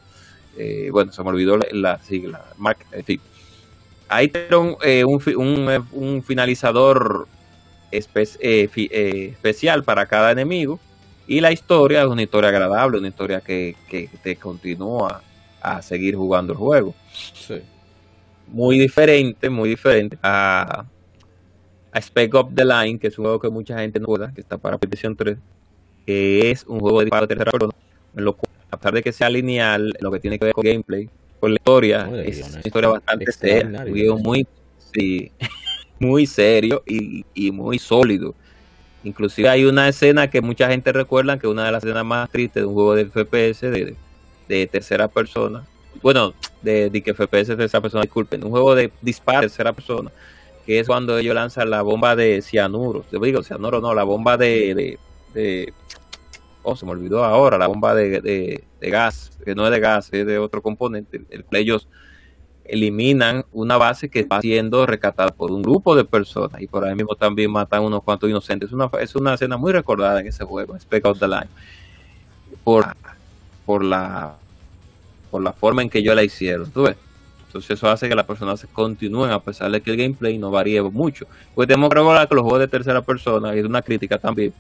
eh, bueno, se me olvidó la, la sigla, Mark, en fin. Ahí eh, un, un, eh, un finalizador espe- eh, fi- eh, especial para cada enemigo Y la historia es una historia agradable, una historia que, que te continúa a seguir jugando el juego. Sí. Muy diferente, muy diferente a, a Spec Up The Line, que es un juego que mucha gente no juega, que está para PlayStation 3, que es un juego de disparo tercera persona, en lo cual, a pesar de que sea lineal, lo que tiene que ver con gameplay, con la historia, es una historia bastante seria, un guion muy, sí, muy serio y, y muy sólido. Inclusive hay una escena que mucha gente recuerda que es una de las escenas más tristes de un juego de FPS de, de tercera persona. Bueno, de, de que FPS de tercera persona, disculpen, un juego de disparo de tercera persona, que es cuando ellos lanzan la bomba de cianuro. Te digo, cianuro no, la bomba de, de, oh, se me olvidó ahora, la bomba de, de- de gas, que no es de gas, es de otro componente. El, el- ellos eliminan una base que está siendo rescatada por un grupo de personas y por ahí mismo también matan unos cuantos inocentes. Es una, es una escena muy recordada en ese juego, Spec Out the Line, por, por la por la forma en que ellos la hicieron. ¿tú ves? Entonces eso hace que las personas se continúen a pesar de que el gameplay no varíe mucho. Porque tenemos que recordar que los juegos de tercera persona, y es una crítica también,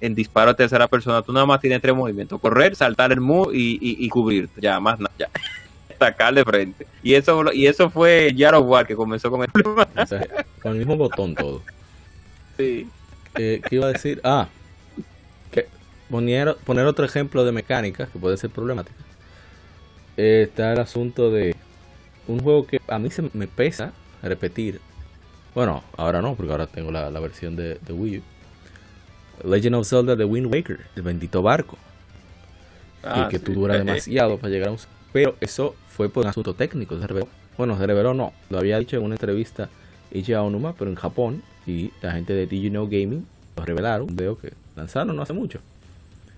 en disparo de tercera persona, tú nada más tienes tres movimientos, correr, saltar el muro y, y, y cubrirte, ya, más nada, ya. Atacar de frente. Y eso y eso fue Jar of War que comenzó con el problema. O sea, con el mismo botón todo. Sí. Eh, ¿Qué iba a decir? Ah, que poner, poner otro ejemplo de mecánica que puede ser problemática. Eh, está el asunto de un juego que a mí se me pesa repetir. Bueno, ahora no, porque ahora tengo la, la versión de, de Wii U. Legend of Zelda de Wind Waker, el bendito barco. Ah, y que sí. tú duras demasiado para llegar a un... Pero eso fue por un asunto técnico. Se reveló. Bueno, se reveló no. Lo había dicho en una entrevista Ichi Aonuma, pero en Japón. Y la gente de Did You Know Gaming lo revelaron. Un video que lanzaron no hace mucho.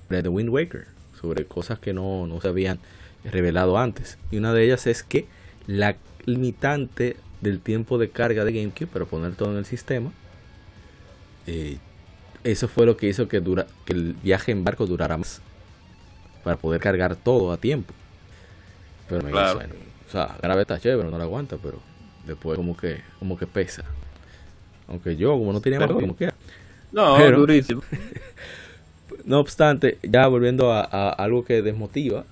De The Wind Waker. Sobre cosas que no, no se habían revelado antes. Y una de ellas es que la limitante del tiempo de carga de GameCube para poner todo en el sistema. eh, eso fue lo que hizo que, dura, que el viaje en barco durara más para poder cargar todo a tiempo. Pero me Claro. bueno, o sea, grave está chévere, no la aguanta, pero después como que como que pesa. Aunque yo, como no tenía más Pero- como quiera. No, Pero- durísimo. No obstante, ya volviendo a, a algo que desmotiva,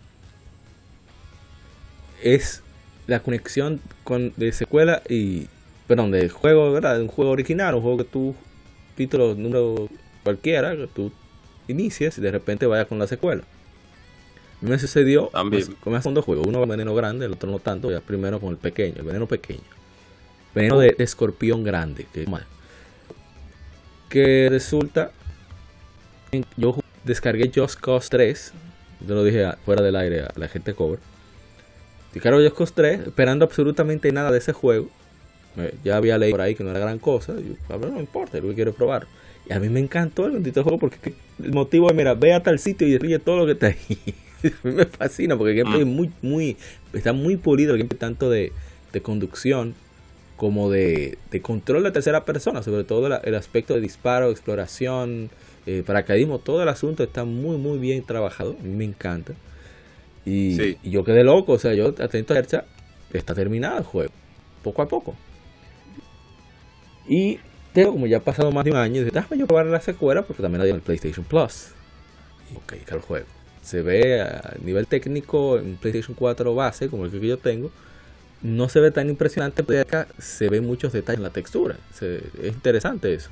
es la conexión con de secuela y, perdón, de juego, ¿verdad? De un juego original, un juego que tú, título, número cualquiera, que tú inicies y de repente vayas con la secuela. A mí me sucedió También. pues, con dos juegos, uno con veneno grande, el otro no tanto, ya primero con el pequeño, el veneno pequeño. Veneno de, de escorpión grande, que, que resulta yo descargué Just Cause 3. Yo lo dije fuera del aire a la gente cover. Just Cause 3 esperando absolutamente nada de ese juego. Me- ya había leído por ahí que no era gran cosa. Yo, a ver, no importa, yo quiero probar. Y a mí me encantó el bendito juego porque que- el motivo es, mira, ve a tal sitio y destruye todo lo que está ahí. a mí me fascina porque el gameplay es muy, muy, está muy pulido el gameplay tanto de, de conducción como de, de control de tercera persona, sobre todo la- el aspecto de disparo, exploración, eh, paracaidismo, todo el asunto está muy muy bien trabajado, a mí me encanta. Y, Sí. y yo quedé loco, o sea, yo atento a Hercha, está terminado el juego, poco a poco. Y pero como ya ha pasado más de un año, dije, déjame yo probar la secuela porque también la dio en el PlayStation Plus. Y ok, que el juego. Se ve a nivel técnico en PlayStation 4 base, como el que yo tengo, no se ve tan impresionante, pero acá se ven muchos detalles en la textura. Se- es interesante eso.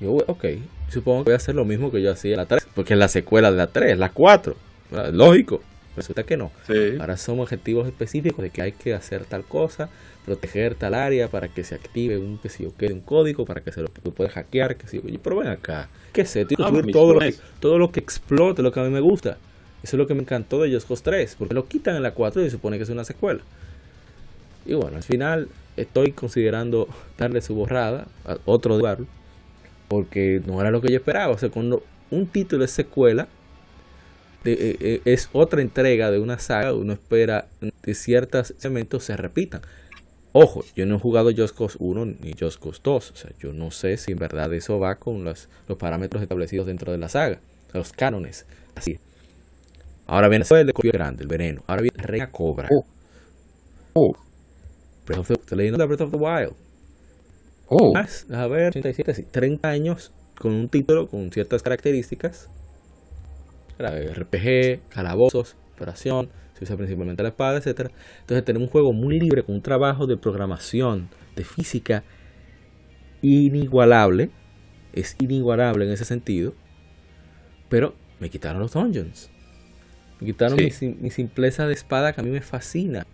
Yo, ok, supongo que voy a hacer lo mismo que yo hacía en la 3, porque es la secuela de la 3, la 4. ¿Verdad? Lógico, resulta que no. Sí. Ahora son objetivos específicos de que hay que hacer tal cosa, proteger tal área para que se active un que si yo quede un código para que se lo tú puedas hackear, que si yo, pero ven acá, qué sé, tío, Ah, todo lo que todo lo que explote, lo que a mí me gusta. Eso es lo que me encantó de Just Cause 3, porque lo quitan en la 4 y se supone que es una secuela. Y bueno, al final estoy considerando darle su borrada a otro lugar, porque no era lo que yo esperaba. O sea, cuando un título es secuela, de- eh, eh, es otra entrega de una saga, uno espera que ciertos elementos se repitan. Ojo, yo no he jugado Just Cause 1 ni Just Cause 2, o sea, yo no sé si en verdad eso va con los, los parámetros establecidos dentro de la saga, los cánones. Así. Ahora viene el de Grande, el veneno. Ahora viene Reina Cobra. Oh. Oh. Breath of the, Legend of the Breath of the Wild. Oh. Más, a ver, 87, sí, 30 años con un título con ciertas características. RPG, calabozos, operación, se usa principalmente la espada, etcétera. Entonces tenemos un juego muy libre con un trabajo de programación, de física inigualable. Es inigualable en ese sentido. Pero me quitaron los dungeons. Me quitaron mi, mi, simpleza de espada que a mí me fascina.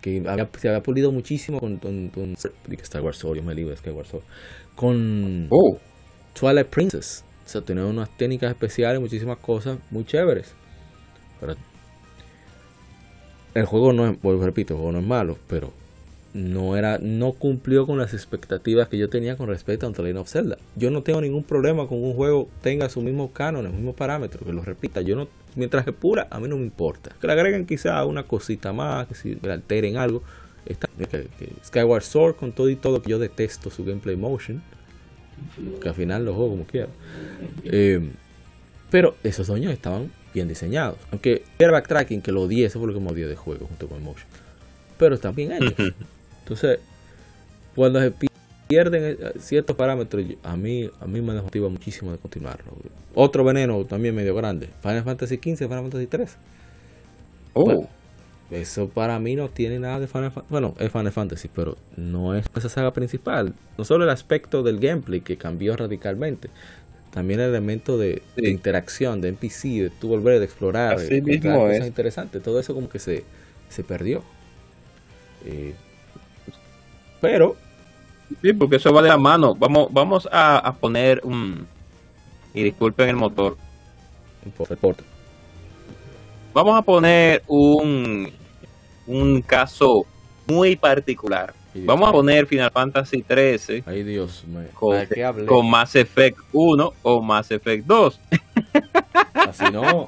Que se había pulido muchísimo con, con, con Star Wars Sword, yo me libro de Skyward Sword. Con oh. Twilight Princess. O sea, unas técnicas especiales, muchísimas cosas muy chéveres. El juego no es, repito, el juego no es malo, pero no era no cumplió con las expectativas que yo tenía con respecto a Legend of Zelda. Yo no tengo ningún problema con un juego tenga su mismo canon, el mismo parámetro, que lo repita. Yo no mientras es pura, a mí no me importa. Que le agreguen quizá una cosita más, que si le alteren algo. Skyward Sword con todo y todo que yo detesto su gameplay motion, que al final lo juego como quiera. Eh, pero esos sueños estaban bien diseñados. Aunque el backtracking que lo odié, eso fue lo que me odié de juego junto con motion. Pero están bien hechos. Entonces, cuando se pierden eh, ciertos parámetros, a mí, a mí me desmotiva muchísimo de continuarlo. Otro veneno también medio grande. Final Fantasy XV, Final Fantasy 3. Oh. Eso para mí no tiene nada de Final Fantasy. Bueno, es Final Fantasy, pero no es esa saga principal. No solo el aspecto del gameplay que cambió radicalmente, también el elemento de, interacción, de NPC, de tu volver a explorar, Así mismo es. interesante. Todo eso como que se, se perdió. Eh, pero Sí, porque eso va de la mano. Vamos, vamos a, poner un. Y disculpen el motor. Vamos a poner un, un caso muy particular. Vamos a poner Final Fantasy 13 Ay, Dios con, con Mass Effect 1 o Mass Effect 2. Así no.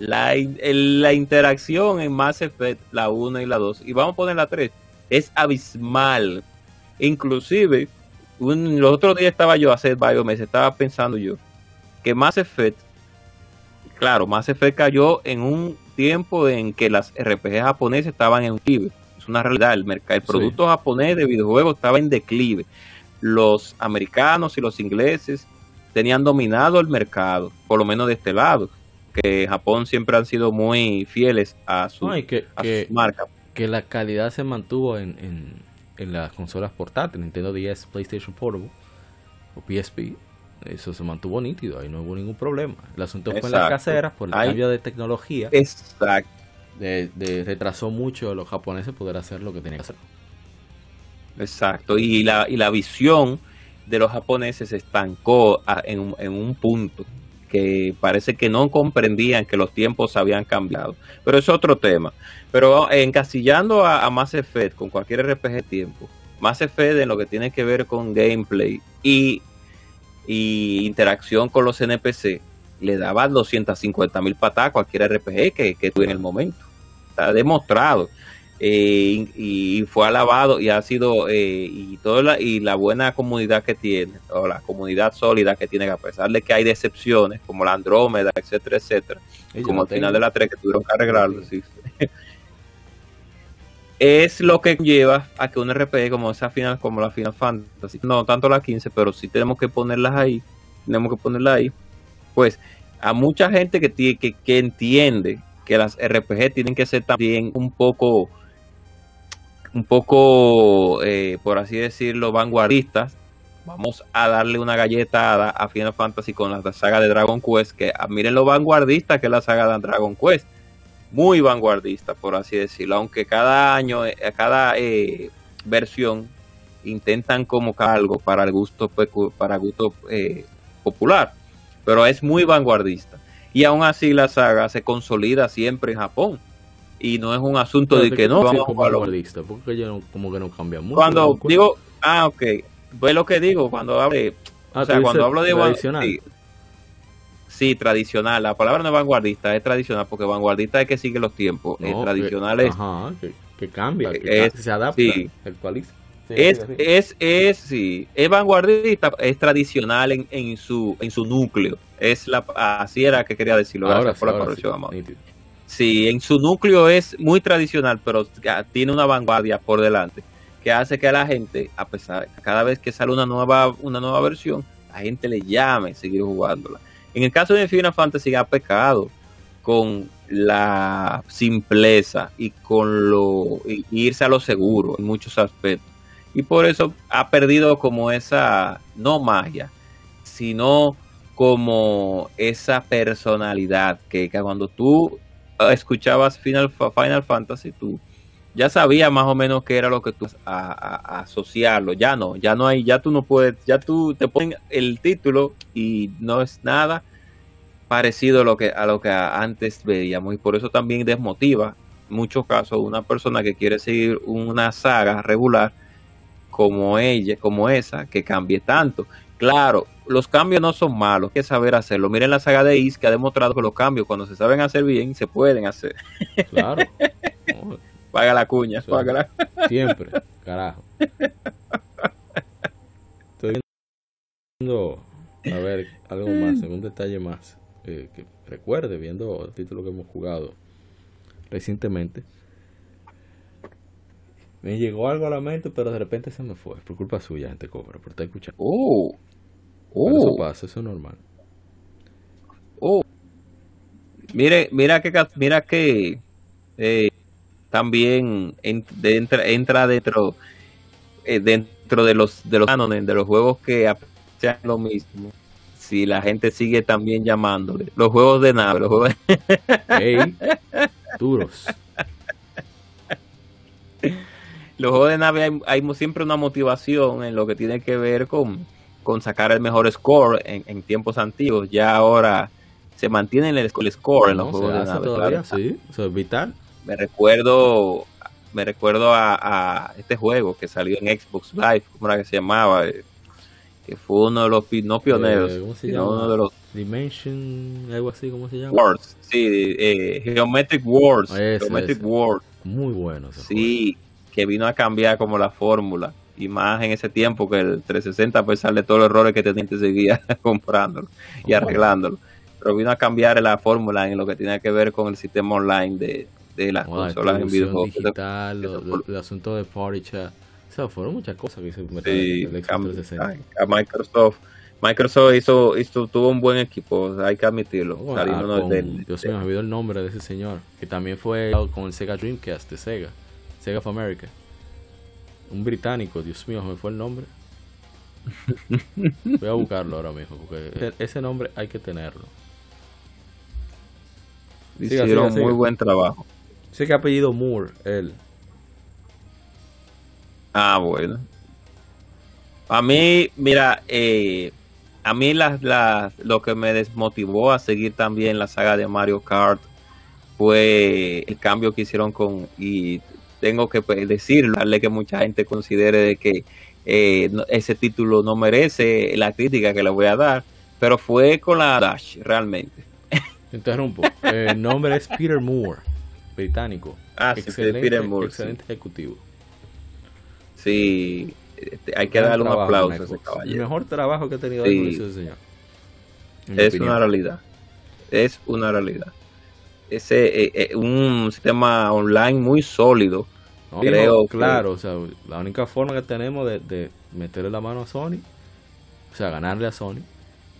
La, la interacción en Mass Effect, la 1 y la 2, y vamos a poner la 3, es abismal. Inclusive, un, los otros días estaba yo, hace varios meses, estaba pensando yo, que Mass Effect, claro, Mass Effect cayó en un tiempo en que las RPG japonesas estaban en declive. Es una realidad, el, mercado, el producto japonés de videojuegos estaba en declive. Los americanos y los ingleses tenían dominado el mercado, por lo menos de este lado que Japón siempre han sido muy fieles a su, que, marca. Que la calidad se mantuvo en, en, las consolas portátiles, Nintendo DS, PlayStation Portable o PSP. Eso se mantuvo nítido, ahí no hubo ningún problema. El asunto fue en las caseras por el cambio de tecnología. Exacto. De, retrasó mucho a los japoneses poder hacer lo que tenían que hacer. Exacto, y la, y la visión de los japoneses se estancó en, en un punto que parece que no comprendían que los tiempos habían cambiado. Pero es otro tema. Pero encasillando a, Mass Effect con cualquier RPG tiempo, Mass Effect en lo que tiene que ver con gameplay y, interacción con los NPC, le daba 250 mil patadas a cualquier RPG que, que tuve en el momento. Está demostrado. Eh, y, fue alabado y ha sido eh, y toda la, y la buena comunidad que tiene o la comunidad sólida que tiene a pesar de que hay decepciones como la Andrómeda etcétera etcétera como al final de la 3 que tuvieron que arreglarlo es lo que lleva a que un RPG como esa final como la Final Fantasy no tanto la 15 pero sí tenemos que ponerlas ahí tenemos que ponerlas ahí pues a mucha gente que, que, que entiende que las RPG tienen que ser también un poco un poco, eh, por así decirlo, vanguardistas, vamos a darle una galleta a Final Fantasy con la saga de Dragon Quest, que ah, miren lo vanguardista que es la saga de Dragon Quest. Muy vanguardista, por así decirlo, aunque cada año, eh, cada eh, versión intentan como algo para el gusto para gusto popular, pero es muy vanguardista. Y aún así la saga se consolida siempre en Japón y no es un asunto de que no vamos a porque ya como que no cambia mucho. Cuando digo, ah, ok, pues lo que digo cuando hablo de, ah, o sea, cuando hablo de. Sí, tradicional. La palabra no es vanguardista, es tradicional, porque vanguardista es que sigue los tiempos. es tradicional es. Ajá, que, cambia, que se adapta, sí. es, es, es, sí, es vanguardista, es tradicional en, en, su, en su núcleo. Es la, así era que quería decirlo. Ahora, por la corrección, Sí, en su núcleo es muy tradicional, pero tiene una vanguardia por delante. que hace que a la gente, a pesar, cada vez que sale una nueva, una nueva versión, la gente le llame seguir jugándola. En el caso de Final Fantasy ha pecado con la simpleza y con lo y irse a lo seguro en muchos aspectos. Y por eso ha perdido como esa, no magia, sino como esa personalidad que, que cuando tú escuchabas Final, Final Fantasy, tú ya sabías más o menos qué era lo que tú a, a, asociarlo. Ya no, ya no hay, ya tú no puedes, ya tú te pones el título y no es nada parecido a lo que a lo que antes veíamos y por eso también desmotiva en muchos casos una persona que quiere seguir una saga regular como ella, como esa, que cambie tanto. Claro, los cambios no son malos, hay que saber hacerlo. Miren la saga de Is que ha demostrado que los cambios cuando se saben hacer bien se pueden hacer. Claro. paga la cuña, págala. Siempre, carajo. Estoy viendo, a ver, algo más, algún detalle más eh, que recuerde viendo el título que hemos jugado recientemente. Me llegó algo a la mente, pero de repente se me fue. Por culpa suya, gente cobra, por estar escuchando. Oh. Pero eso pasa, eso es normal. Oh. Mire, mira que mira que eh, también entra, entra dentro eh, dentro de los de los cánones de los juegos que hacen lo mismo. Si la gente sigue también llamándole los juegos de nave, los juegos Hey, duros. los juegos de nave hay, hay, siempre una motivación en lo que tiene que ver con, con sacar el mejor score en, en tiempos antiguos. Ya ahora se mantiene el, el score en los juegos de nave. todavía, claro. sí, eso es vital. Me recuerdo me recuerdo a, a este juego que salió en Xbox Live, ¿cómo era que se llamaba? Eh, Que fue uno de los no pioneros, Eh, ¿cómo se sino llama? uno de los Dimension, algo así, ¿cómo se llama? Wars. Sí, eh, Geometric Wars. Ese, Geometric ese. Wars. Muy bueno ese Sí, que vino a cambiar como la fórmula. Y más en ese tiempo que el 360, a pesar de todos los errores que tenía, te seguía comprándolo y Oh. arreglándolo. Pero vino a cambiar la fórmula en lo que tenía que ver con el sistema online de, de las la consolas en videojuegos. digital, eso lo- el asunto de Party Chat. O sea, fueron muchas cosas que Sí, el Xbox cam- 360. a Microsoft. Microsoft hizo, hizo, tuvo un buen equipo, hay que admitirlo. Saliéndonos ah, con- del- Dios mío, me olvidó el nombre de ese señor. Que también fue con el Sega Dreamcast de Sega. Sega of America. Un británico, Dios mío, me fue el nombre. Voy a buscarlo ahora mismo. Porque ese- ese nombre hay que tenerlo. Siga, hicieron siga, siga. muy buen trabajo. Sé que apellido Moore, él. Ah, bueno. A mí, mira, eh, a mí las, las, lo que me desmotivó a seguir también la saga de Mario Kart fue el cambio que hicieron con, y tengo que pues, decirlo, darle que mucha gente considere de que eh, no- ese título no merece la crítica que le voy a dar, pero fue con la Dash, realmente. Interrumpo. El nombre es Peter Moore, británico. Ah, sí, sí, Moore, sí. excelente ejecutivo. Sí, este, hay que darle un aplauso a ese Xbox. El caballero. mejor trabajo que ha tenido Sí. el ese señor. Es opinión. una realidad. Es una realidad. Ese eh, eh, un sistema online muy sólido. No, creo no, que- claro, o sea, la única forma que tenemos de, de meterle la mano a Sony, o sea, ganarle a Sony,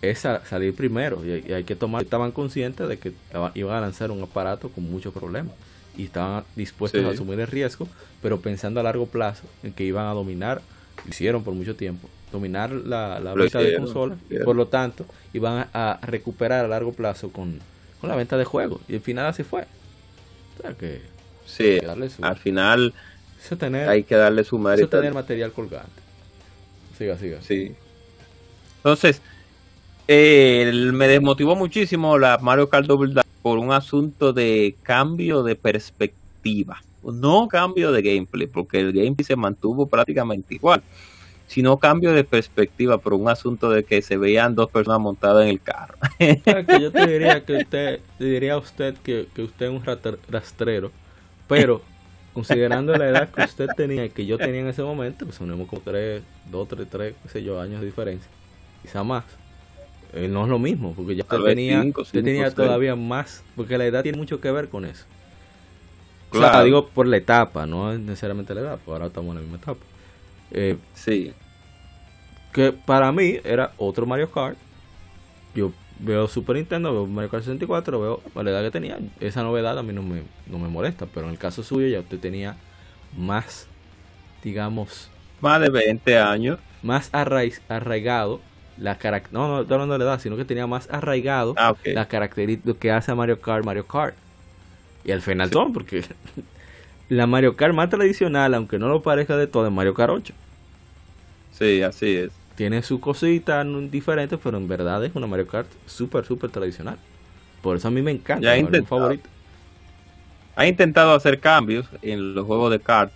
es sa- salir primero. Y, y hay que tomar, estaban conscientes de que iban a lanzar un aparato con muchos problemas. Y estaban dispuestos Sí. a asumir el riesgo, pero pensando a largo plazo en que iban a dominar, lo hicieron por mucho tiempo, dominar la, la venta de consolas. hicieron. Por lo tanto, iban a, a recuperar a largo plazo con, con la venta de juegos. Y al final así fue. O sea que Sí, que su, al final tener, hay que darle su mérito. tener material colgante. Siga, siga. Sí. Entonces, eh, me desmotivó muchísimo la Mario Kart Double Dash por un asunto de cambio de perspectiva. No cambio de gameplay, porque el gameplay se mantuvo prácticamente igual, sino cambio de perspectiva por un asunto de que se veían dos personas montadas en el carro. Que yo te diría que usted, te diría a usted que, que usted es un rastrero, pero considerando la edad que usted tenía y que yo tenía en ese momento, pues tenemos como tres, dos, tres, tres, qué sé yo, años de diferencia, quizá más. Eh, no es lo mismo, porque ya usted tenía, cinco, usted cinco, tenía todavía más, porque la edad tiene mucho que ver con eso. O Claro. sea, digo por la etapa, no es necesariamente la edad, porque ahora estamos en la misma etapa. Eh, Sí. que para mí era otro Mario Kart. Yo veo Super Nintendo, veo Mario Kart 64, veo la edad que tenía. Esa novedad a mí no me, no me molesta, pero en el caso suyo ya usted tenía más, digamos, Más de 20 años. más arraigado la carac- no, no hablando de la edad, sino que tenía más arraigado Ah, ok. la característica que hace a Mario Kart Mario Kart. Y al final Sí. porque la Mario Kart más tradicional, aunque no lo parezca de todo, es Mario Kart 8. Sí, así es. Tiene su cosita no- diferente, pero en verdad es una Mario Kart súper, súper tradicional. Por eso a mí me encanta, Ya es mi favorito. Ha intentado hacer cambios en los juegos de kart,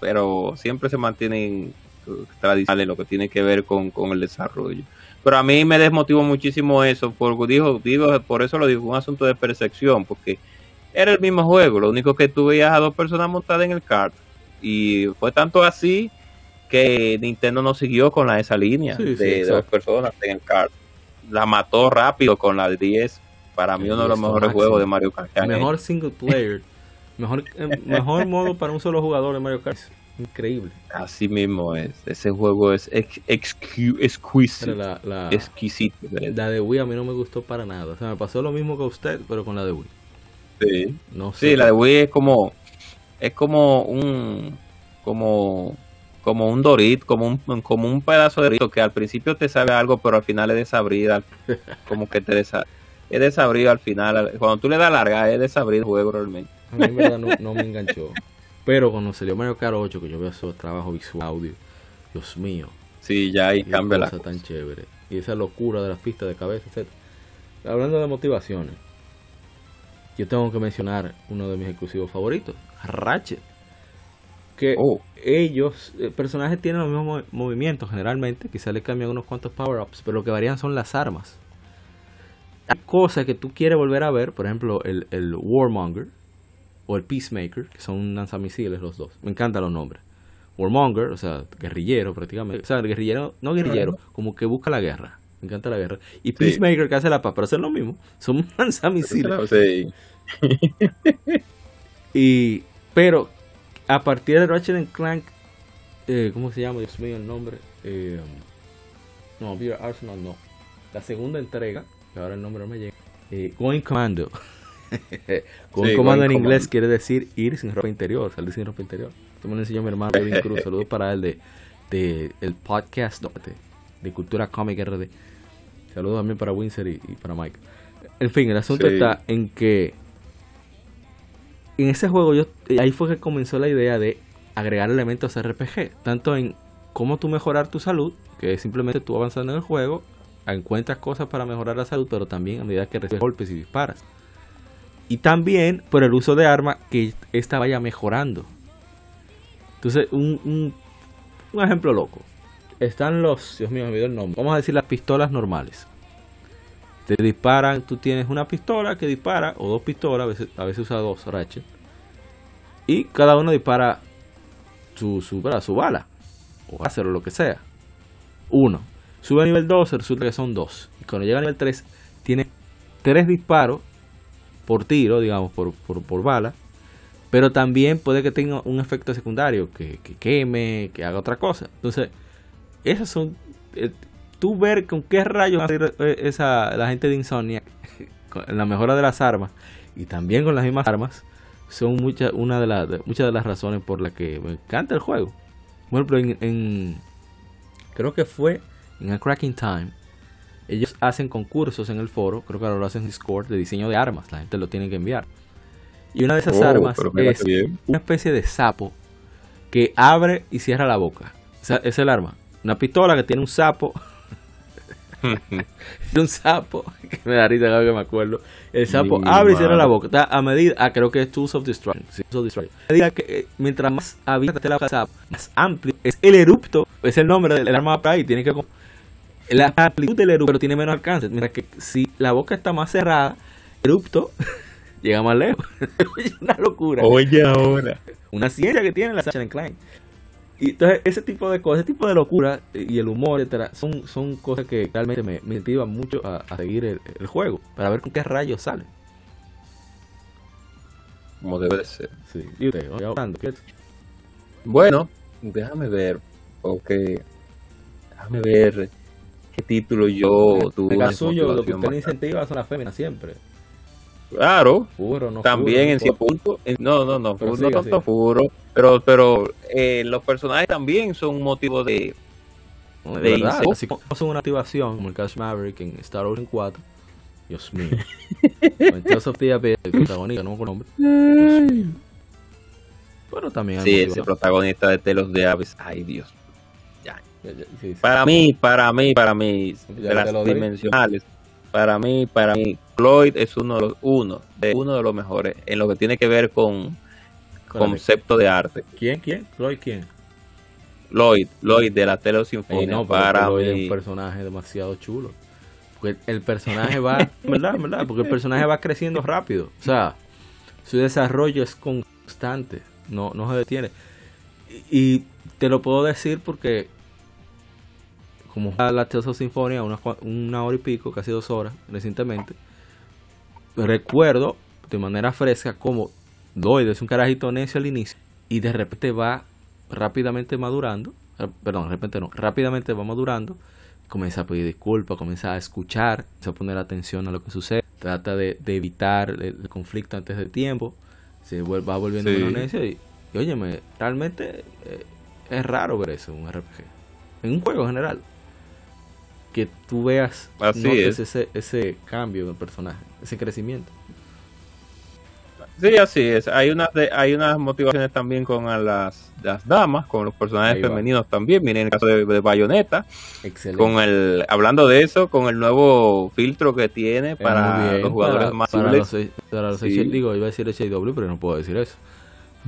pero siempre se mantienen uh, tradicionales lo que tiene que ver con, con el desarrollo. Pero a mí me desmotivó muchísimo eso, porque digo, digo, por eso lo digo, un asunto de percepción, porque era el mismo juego, lo único que tú veías a dos personas montadas en el kart. Y fue tanto así que Nintendo no siguió con la, esa línea Sí, sí, de, dos personas en el kart. La mató rápido con la 10. Para mí El uno de los 10 mejores máximo. juegos de Mario Kart. Mejor single player, mejor, eh, mejor modo para un solo jugador de Mario Kart. Increíble. Así mismo es. Ese juego es ex- excu- exquisito. La, la, exquisito. la de Wii a mí no me gustó para nada. O sea, me pasó lo mismo que a usted, pero con la de Wii. Sí. No sé. Sí, la de Wii es como es como un como como un Dorit, como un como un pedazo de Dorito que al principio te sabe algo, pero al final es desabrido, al- como que te desa- es desabrido al final. Cuando tú le das larga, es desabrido el juego realmente. A mí en verdad no, no me enganchó. Pero cuando salió Mario Kart 8, que yo veo esos trabajos visual, audio, Dios mío, Sí, ya ahí cambia la cosa tan chévere. Y esa locura de las pistas de cabeza, etc. Hablando de motivaciones, yo tengo que mencionar uno de mis exclusivos favoritos, Ratchet. Que Oh. ellos, eh, personajes tienen los mismos mo- movimientos generalmente, quizás le cambian unos cuantos power-ups, pero lo que varían son las armas. Hay cosas que tú quieres volver a ver, por ejemplo, el, el Warmonger o el Peacemaker, que son lanzamisiles los dos. Me encantan los nombres. Warmonger, o sea, guerrillero prácticamente. O sea, guerrillero, no guerrillero, como que busca la guerra. Me encanta la guerra. Y Peacemaker que hace la paz, pero hacen lo mismo. Son lanzamisiles. Sí. Y, pero a partir de Ratchet Clank, eh, ¿cómo se llama? Dios mío, el nombre. Eh, no, Beer Arsenal no. La segunda entrega, que ahora el nombre no me llega. Eh, Going Commando. Sí, Commando Going en inglés quiere decir ir sin ropa interior, salir sin ropa interior. Esto me lo enseñó mi hermano Kevin Cruz. Saludos para él de, de el podcast de, de Cultura Cómica RD. Saludos también para Winsor y, y para Mike. En fin, el asunto Sí. está en que en ese juego yo ahí fue que comenzó la idea de agregar elementos RPG, tanto en cómo tú mejorar tu salud, que simplemente tú avanzando en el juego, encuentras cosas para mejorar la salud, pero también a medida que recibes golpes y disparas. Y también por el uso de armas que esta vaya mejorando. Entonces, un, un, ejemplo loco. Están los, Dios mío, me olvidó el nombre. Vamos a decir las pistolas normales. Te disparan, tú tienes una pistola que dispara, o dos pistolas, a veces, a veces usa dos Ratchet. Y cada uno dispara su, su, su bala, o hacer lo que sea. Uno. Sube a nivel 2, resulta que son dos. Y cuando llega a nivel 3, tiene tres disparos por tiro, digamos, por, por, por bala. Pero también puede que tenga un efecto secundario, que, que queme, que haga otra cosa. Entonces, esas son. eh, tú ver con qué rayos va a salir, eh, esa, la gente de Insomnia, con la mejora de las armas y también con las mismas armas, son muchas una de, las muchas de las razones por las que me encanta el juego. Por ejemplo, en, en- creo que fue en A Cracking Time, ellos hacen concursos en el foro, creo que ahora lo hacen en Discord, de diseño de armas, la gente lo tiene que enviar. Y una de esas Oh, armas es una especie de sapo que abre y cierra la boca. O sea, es el arma. Una pistola que tiene un sapo. un sapo. Que me da risa que me acuerdo. El sapo abre y cierra la boca. Está a medida. Ah, creo que es Tools of Destruction. Sí, Tools of Destruction. A medida que, eh, mientras más abierta esté la boca sapo, más amplio es el erupto. Es el nombre del arma para ahí. Tiene que. La amplitud del erupto, pero tiene menos alcance. Mientras que si la boca está más cerrada, el erupto llega más lejos. una locura Oye, ahora. una ciencia que tiene la and Clank. Y entonces ese tipo de cosas, ese tipo de locura eh, y el humor, etcétera, son, son cosas que realmente me, me motivan mucho a, a seguir el, el juego, para ver con qué rayos sale. Como debe de ser. Sí. Y usted, hablando, ¿qué? Bueno, déjame ver. porque déjame ver qué título yo tuve. El suyo, lo que usted incentiva son las féminas siempre. Claro, Furo, no también furo, en no cierto punto. No, no, no, no siga, tanto furo, pero, pero eh, los personajes también son un motivo de. No, de de verdad, así como son una activación, como el Cash Maverick en Star Ocean 4. Dios mío. Tales of the Abyss, el protagonista, no me acuerdo el nombre. Pero también hay Sí, ese protagonista de Telos de Aves. Ay, Dios. Ya, ya, sí, sí. Para mí, para mí, para mí, de las dimensionales, para mí, para mí, Floyd es uno de los, uno de, uno de los mejores en lo que tiene que ver con concepto de arte. ¿Quién? ¿Quién? ¿Lloyd quién? Lloyd, Lloyd de la Telo Ey, Sinfonía. no, para Lloyd es mí, un personaje demasiado chulo. Porque el personaje va, ¿verdad? ¿verdad? Porque el personaje va creciendo rápido. O sea, su desarrollo es constante, no, no se detiene. Y, y te lo puedo decir porque, como la of Sinfonía una, una hora y pico, casi dos horas recientemente, recuerdo de manera fresca como Lloyd es un carajito necio al inicio y de repente va rápidamente madurando, eh, perdón, de repente no, rápidamente va madurando, comienza a pedir disculpas, comienza a escuchar, comienza a poner atención a lo que sucede, trata de, de evitar el, conflicto antes de tiempo, se vuelve, va volviendo Sí. necio y, y óyeme, realmente eh, es raro ver eso en un RPG, en un juego en general, que tú veas, Así es. ese, ese cambio del personaje, ese crecimiento. Sí, así es. Hay unas de- hay unas motivaciones también con a las, las damas, con los personajes femeninos también. Miren el caso de, de Bayonetta, Excelente. con el hablando de eso, con el nuevo filtro que tiene para los jugadores para, más para los, para los Sí. H- digo, iba a decir HW, pero no puedo decir eso.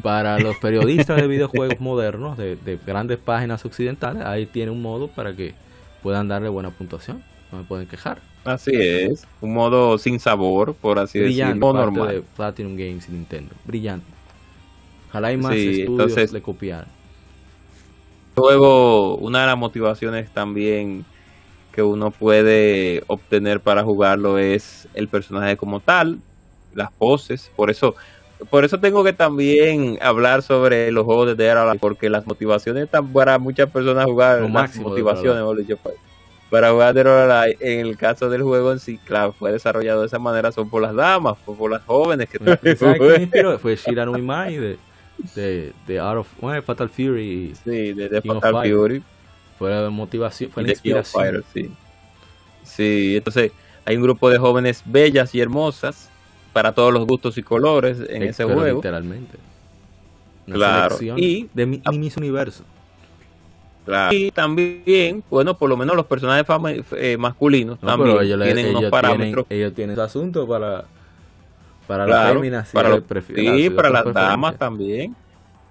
Para los periodistas de videojuegos modernos, de, de grandes páginas occidentales, ahí tiene un modo para que puedan darle buena puntuación. No me pueden quejar. Así es, un modo sin sabor, por así Brillante, decirlo, parte normal. de Platinum Games y Nintendo. Brillante. Ojalá hay más Sí, estudios entonces- le copiaran. Luego, una de las motivaciones también que uno puede obtener para jugarlo es el personaje como tal, las poses. Por eso, por eso tengo que también hablar sobre los juegos de Alive, porque las motivaciones están para muchas personas jugar, Lo las motivaciones, mejor dicho, pa- para jugar Alive, en el caso del juego en sí, claro, fue desarrollado de esa manera, son por las damas, por, por las jóvenes que ¿Sabes quién? Fue Shiranui Mai de, de, de Art of bueno, Fatal Fury. Sí, de, de Fatal. Fury. Fue la motivación, fue la inspiración. Sí, entonces hay un grupo de jóvenes bellas y hermosas para todos los gustos y colores en ese juego. Literalmente. Una Claro, y- de mi, mi Miss Universo. Claro. Y también, bueno, por lo menos los personajes fama- eh, masculinos No, también ellos, tienen ellos unos parámetros. Tienen, ellos tienen su asunto para, para claro, las féminas. para los- sí, para las damas también.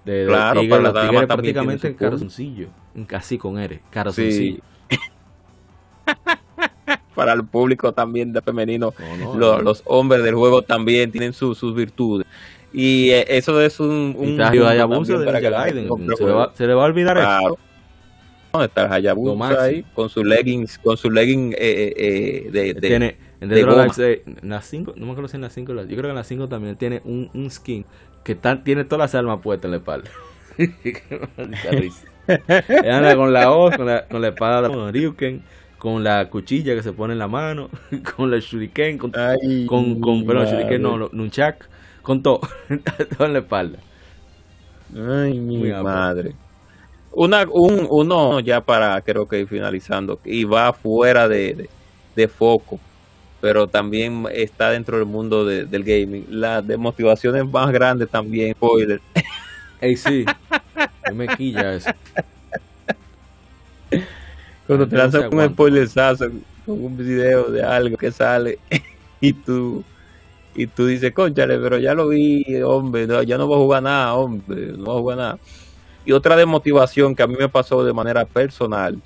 De, claro, para las damas prácticamente en calzoncillo. Casi con R. Calzoncillo. Sí. Para el público también de femenino, No, no, lo- no. los hombres del juego también tienen su- sus virtudes. Y eh, eso es un... Un Hayabusa para que Gaiden. Se le, va, se le va a olvidar eso. Claro. ¿Dónde está Hayabusa ahí? Con su leggings, con su legging eh, eh, eh, de, de- tiene en de goma. Las 5, no me acuerdo si en las 5, yo creo que en las 5 también tiene un, un skin que tiene todas las armas puestas en la espalda. Risa. Anda con la hoz, con la, con la espada de Ryuken, con la cuchilla que se pone en la mano, con la shuriken, con, Ay, con, con perdón, shuriken no, nunchak, con todo, todo en la espalda. Ay, mi Muy madre. Una, un, uno ya para, creo que ir finalizando, y va fuera de, de, de foco, pero también está dentro del mundo de- del gaming. Las de motivaciones más grandes también, spoiler. Ey, sí, me quilla eso. Cuando te lanzan un spoilerazo con un video de algo que sale y tú y tú dices, conchale, pero ya lo vi, hombre, no, ya no voy a jugar nada, hombre, no voy a jugar nada. Y otra desmotivación que a mí me pasó de manera personal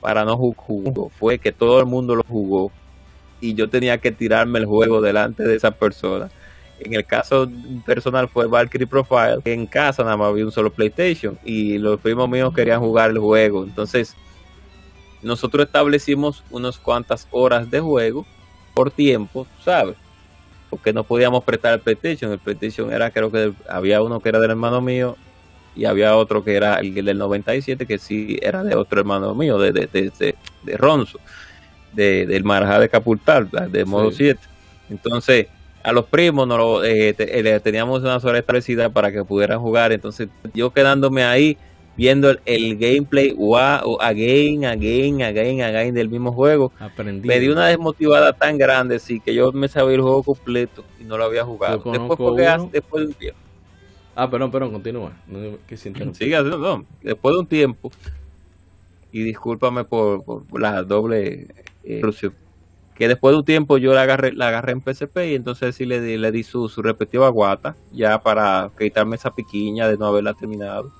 para no ju- jugar fue que todo el mundo lo jugó y yo tenía que tirarme el juego delante de esa persona. En el caso personal fue Valkyrie Profile, que en casa nada más había un solo PlayStation y los primos míos querían jugar el juego. Entonces, nosotros establecimos unas cuantas horas de juego por tiempo, ¿sabes? Porque no podíamos prestar el PlayStation. El PlayStation era, creo que había uno que era del hermano mío y había otro que era el del 97 que sí era de otro hermano mío, de, de, de, de Ronzo, de, del Marajá de Capultal, de modo 7. Entonces, a los primos no lo, eh, eh teníamos una sola establecida para que pudieran jugar. Entonces, yo quedándome ahí viendo el, gameplay wow, again, again, again, again del mismo juego, me dio una desmotivada tan grande, sí, que yo me sabía el juego completo y no lo había jugado. Después, porque, después de un tiempo. Ah, perdón, perdón, continúa. No, no, después de un tiempo, y discúlpame por, por la doble eh, que después de un tiempo yo la agarré, la agarré en PSP y entonces sí le di, le di su, su respectiva guata, ya para quitarme esa piquiña de no haberla terminado.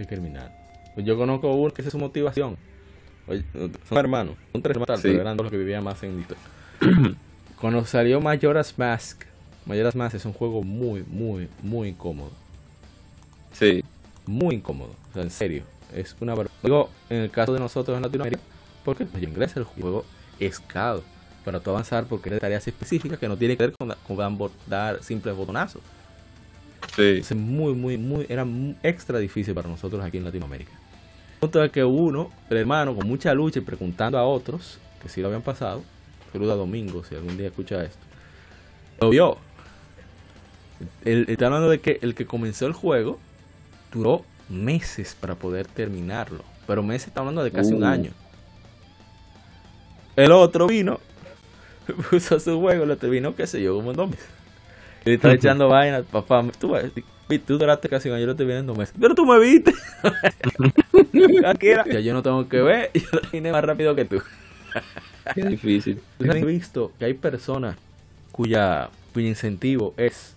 ¿Qué terminar? Pues yo conozco uno que esa es su motivación. son hermanos, son tres hermanos, pero eran dos los que vivían más en Cuando salió Majora's Mask, Majora's Mask es un juego muy, muy, muy incómodo. Sí. Muy incómodo, o sea, en serio. Es una Digo, en el caso de nosotros en Latinoamérica, porque en inglés el juego es caro para tú avanzar porque hay tareas específicas que no tiene que ver con, con dar simples botonazos. Sí. Es muy, muy, muy, era extra difícil para nosotros aquí en Latinoamérica. Punto de que uno, el hermano, con mucha lucha y preguntando a otros que si lo habían pasado, saluda a Domingo si algún día escucha esto, lo vio. Está hablando de que el que comenzó el juego duró meses para poder terminarlo. Pero meses está hablando de casi un uh. año. El otro vino, puso su juego, lo terminó, qué sé yo, como en dos meses. Y está echando vainas, papá, tú, tú duraste casi un año, yo en dos meses. Pero tú me viste. ya yo no tengo que ver, yo lo terminé más rápido que tú. Qué difícil. He visto que hay personas cuya, cuyo incentivo es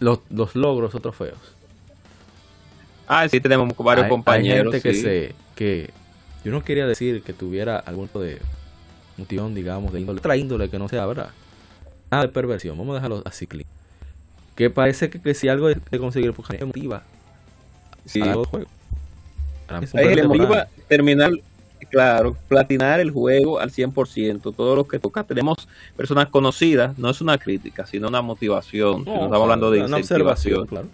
los, los logros o trofeos. Ah, sí, tenemos varios compañeros. Hay gente que se que yo no quería decir que tuviera algún tipo de motivación, digamos, de índole, otra índole que no sea, ¿verdad? Nada de perversión, vamos a dejarlo así, clic. Que parece que, si algo de, conseguir porque emotiva sí. a los juegos. Ahí le motiva terminar, claro, platinar el juego al 100%. Todo lo que toca. Tenemos personas conocidas, no es una crítica, sino una motivación. No, estamos hablando de una observación. Claro.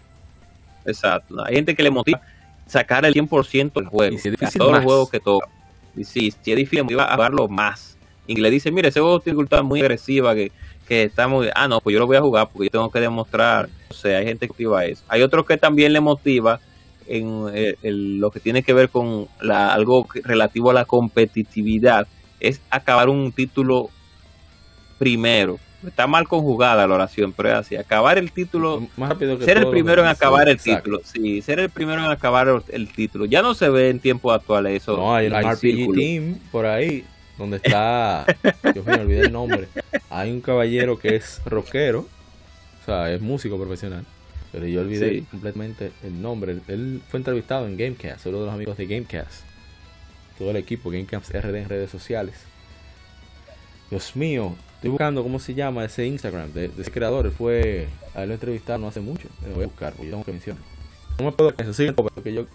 Exacto. Hay gente que le motiva sacar el 100% del juego. Y si es difícil todos los juegos que toca. Y sí, si es difícil, iba a jugarlo más. Y le dice, mire, ese juego tiene dificultad muy agresiva que, que está muy... Ah, no, pues yo lo voy a jugar porque yo tengo que demostrar. O sea, hay gente que motiva eso. Hay otro que también le motiva en eh, lo que tiene que ver con la, algo relativo a la competitividad. Es acabar un título primero Está mal conjugada la oración, pero es así. Acabar el título. Más rápido que ser el primero en acabar el título. Sí, ser el primero en acabar el título. Ya no se ve en tiempos actuales eso. No, hay el RPG Team por ahí, donde está. Dios mío, olvidé el nombre. Hay un caballero que es rockero. O sea, es músico profesional. Pero yo olvidé completamente el nombre. Él fue entrevistado en Gamecast, uno de los amigos de Gamecast. Todo el equipo, Gamecast RD en redes sociales. Dios mío, Estoy buscando cómo se llama ese Instagram de, ese creador. fue a él lo entrevistaron no hace mucho. Me voy a buscar porque yo tengo que mencionar. No me puedo eso. Sí, porque yo.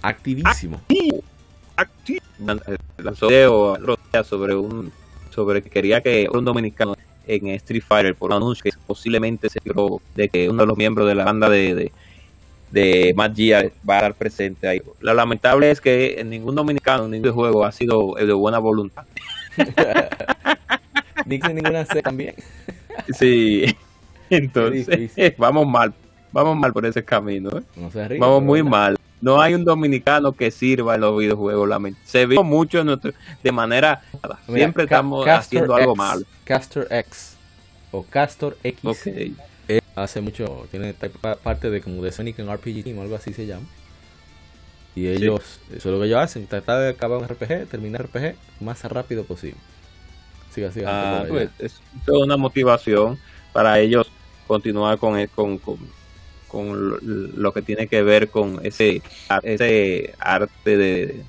Activísimo. Activo. Lanzó video sobre un. Sobre que quería que un dominicano en Street Fighter por un anuncio que posiblemente se dio de que uno de los miembros de la banda de, de de Matt Gia va a estar presente ahí. Lo lamentable es que ningún dominicano, en ningún juego ha sido de buena voluntad. Dixon ninguna C también. sí, entonces vamos mal, vamos mal por ese camino. ¿eh? vamos muy mal. No hay un dominicano que sirva en los videojuegos, Se ve mucho de manera. siempre estamos haciendo algo mal. Castor X o Castor X hace mucho, tiene parte de como de Sonic en RPG Team o algo así se llama. Y ellos, eso es lo que ellos hacen, tratar de acabar un RPG, terminar RPG más rápido posible. Siga, siga. Ah, pues, es una motivación para ellos continuar con, con, con, con, lo que tiene que ver con ese, ese arte de,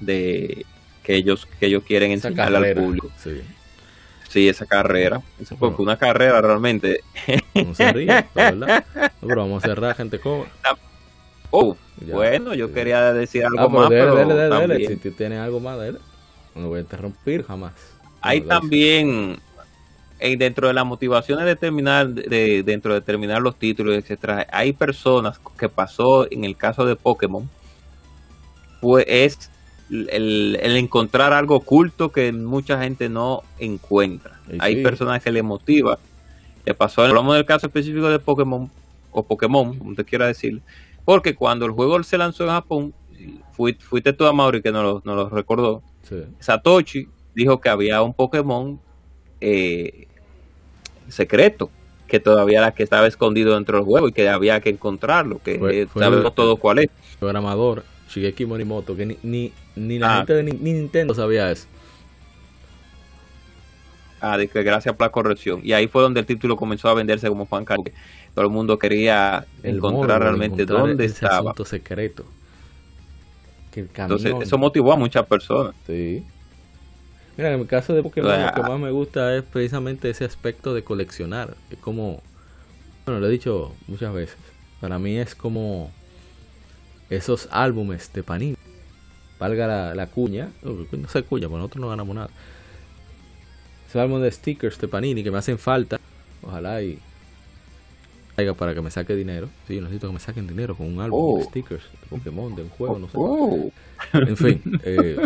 de que ellos que ellos quieren enseñar al público. Sí. Sí, esa carrera. Eso fue una carrera realmente. No se ríe, ¿verdad? pero vamos a cerrar, gente cobra. Oh, bueno, yo quería decir algo más. Dele, pero dele, dele, Si tú tienes algo más, dele. No lo voy a interrumpir jamás. Hay también en, dentro de las motivaciones de terminar, de, dentro de terminar los títulos, etcétera, hay personas que pasó en el caso de Pokémon, pues es el, encontrar algo oculto que mucha gente no encuentra. Hay personas que le motiva. Le pasó, hablamos del caso específico de Pokémon, o Pokémon, como te quiera decir, porque cuando el juego se lanzó en Japón, fuiste, tú a Mauri que nos lo, recordó, Satoshi dijo que había un Pokémon eh, secreto que todavía era que estaba escondido dentro del juego y que había que encontrarlo, que sabemos todos cuál es. Programador Shigeki Morimoto, que ni, ni, la ah. gente de Nintendo sabía eso. Ah, de que gracias por la corrección. Y ahí fue donde el título comenzó a venderse como fan Todo el mundo quería encontrar realmente dónde estaba. secreto. Entonces, eso motivó a muchas personas. Sí. Mira, en el caso de Pokémon, lo que más me gusta es precisamente ese aspecto de coleccionar. Es como, bueno, lo he dicho muchas veces. Para mí es como esos álbumes de Panini. Valga la, cuña, no, sé cuña, porque nosotros no ganamos nada. Esos álbumes de stickers de Panini que me hacen falta. Ojalá y para que me saque dinero. Sí, necesito que me saquen dinero con un álbum de oh. stickers de Pokémon, de un juego, no sé. Oh. En fin, eh,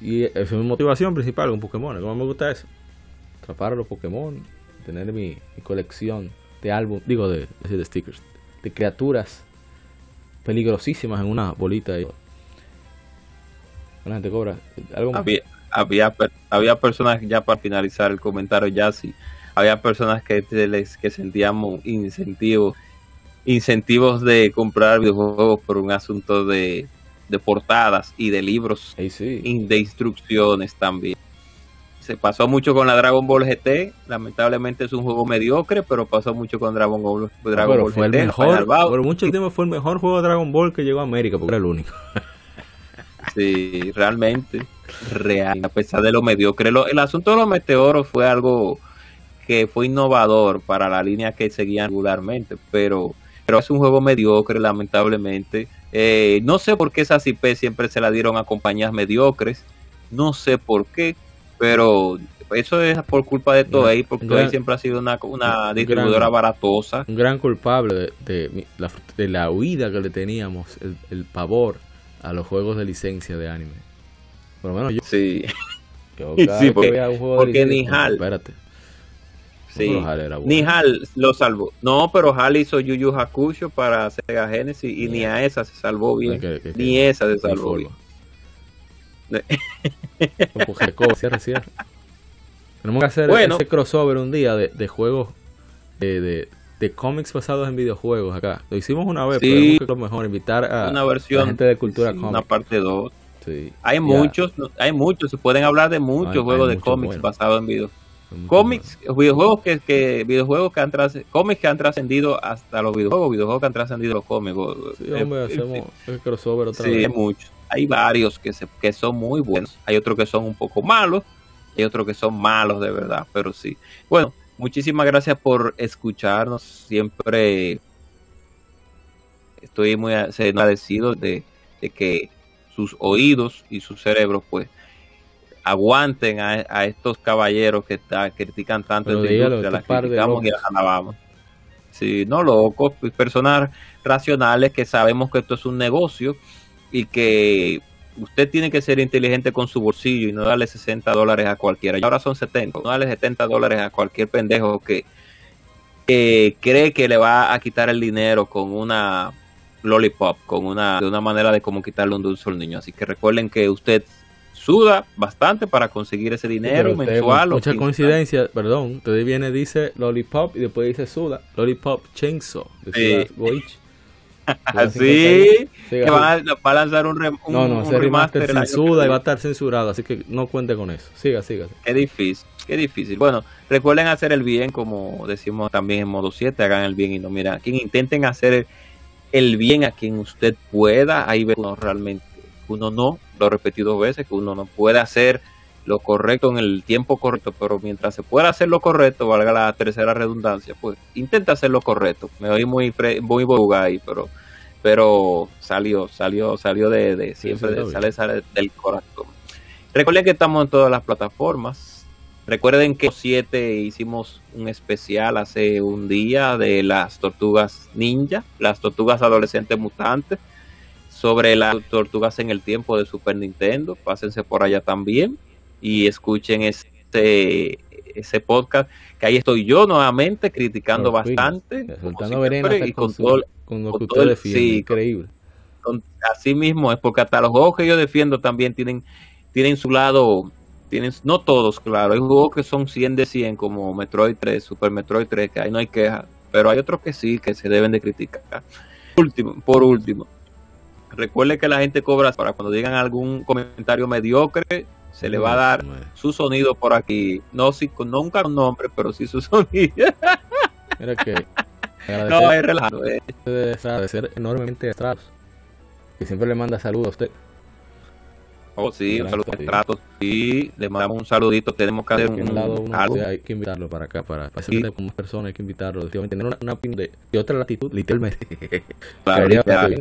y es mi motivación principal con Pokémon. ¿Cómo me gusta eso? Atrapar los Pokémon, tener mi, colección de álbum, digo de, de stickers, de criaturas peligrosísimas en una bolita. Y... La gente cobra. ¿Algo Había, había, había personas, ya para finalizar el comentario, ya sí, había personas que, les, que sentíamos incentivos, incentivos de comprar videojuegos por un asunto de, de portadas y de libros de instrucciones también. Se pasó mucho con la Dragon Ball GT, lamentablemente es un juego mediocre, pero pasó mucho con Dragon Ball, Dragon Ball fue El mejor, por mucho tiempo fue el mejor juego de Dragon Ball que llegó a América, porque era el único. sí, realmente, real, a pesar de lo mediocre. el asunto de los meteoros fue algo que fue innovador para la línea que seguían regularmente, pero, pero es un juego mediocre, lamentablemente eh, no sé por qué esas IP siempre se la dieron a compañías mediocres. No sé por qué, pero eso es por culpa de Toei, porque Toei siempre ha sido una, una distribuidora baratosa. Un gran culpable de, la, huida que le teníamos, el, pavor a los juegos de licencia de anime. Por lo menos yo. Sí. sí, porque, ni HAL. Espérate. Sí. Ni HAL lo salvó. No, pero HAL hizo Yu Yu Hakusho para Sega Genesis y ni a esa se salvó bien. ni esa se salvó bien. Tenemos que hacer ese crossover un día de, de juegos de, de, cómics basados en videojuegos acá. Lo hicimos una vez, pero es lo mejor invitar a, una versión, gente de cultura sí, Una parte 2. Hay muchos, hay muchos, se pueden hablar de muchos juegos de cómics basados en videojuegos cómics, videojuegos que, que videojuegos que han cómics que han trascendido hasta los videojuegos, videojuegos que han trascendido los cómics. Sí, eh, hombre, hacemos el crossover otra sí, hay muchos. Hay varios que se, que son muy buenos, hay otros que son un poco malos, hay otros que son malos de verdad, pero sí. Bueno, muchísimas gracias por escucharnos, siempre estoy muy agradecido de, de que sus oídos y sus cerebros pues aguanten a, estos caballeros que critican tanto esta industria, las criticamos y las alabamos. Sí, no locos, pues, personas racionales que sabemos que esto es un negocio y que usted tiene que ser inteligente con su bolsillo y no darle 60 dólares a cualquiera. Y ahora son 70, no darle 70 dólares a cualquier pendejo que, cree que le va a quitar el dinero con una lollipop, con una, de una manera de como quitarle un dulce al niño. Así que recuerden que usted suda bastante para conseguir ese dinero mensual. Mucha coincidencia, perdón, usted viene, dice Lollipop y después dice Suda, Lollipop Chainsaw, de Así que va a, lanzar un, no, remaster, sin Suda y va a estar censurado, así que no cuente con eso. Siga, siga. Qué difícil, qué difícil. Bueno, recuerden hacer el bien, como decimos también en modo 7, hagan el bien y no mira, quien intenten hacer el bien a quien usted pueda, ahí ve uno realmente uno no, lo he repetido dos veces, que uno no puede hacer lo correcto en el tiempo correcto, pero mientras se pueda hacer lo correcto, valga la tercera redundancia, pues intenta hacer lo correcto. Me oí muy muy boga ahí, pero pero salió, salió, salió de, siempre sale, sale del corazón. Recuerden que estamos en todas las plataformas, Recuerden que los 7 hicimos un especial hace un día de las tortugas ninja, las tortugas adolescentes mutantes, sobre las tortugas en el tiempo de Super Nintendo. Pásense por allá también y escuchen este ese podcast que ahí estoy yo nuevamente criticando bastante Soltando veneno y con, su- todo- con lo que todo usted defiende. sí, Increíble. con- así mismo es porque hasta los juegos que yo defiendo también tienen tienen su lado tienen no todos claro hay juegos que son 100 de 100 como Metroid 3 Super Metroid 3 que ahí no hay queja pero hay otros que sí que se deben de criticar último por último recuerde que la gente cobra para cuando digan algún comentario mediocre se le va a dar su sonido por aquí no sí con nunca con nombre pero sí su sonido Mira que no es relajado eh. de agradecer enormemente a Stratos, que siempre le manda saludos a usted. Oh, sí, un saludo a tarde. Tratos. Sí, le mandamos un saludito. Tenemos que hacer un, un lado uno algo. hay que invitarlo para acá, para, para hacer con más personas, hay que invitarlo. Tener una, una opinión de, de otra latitud, literalmente. Claro,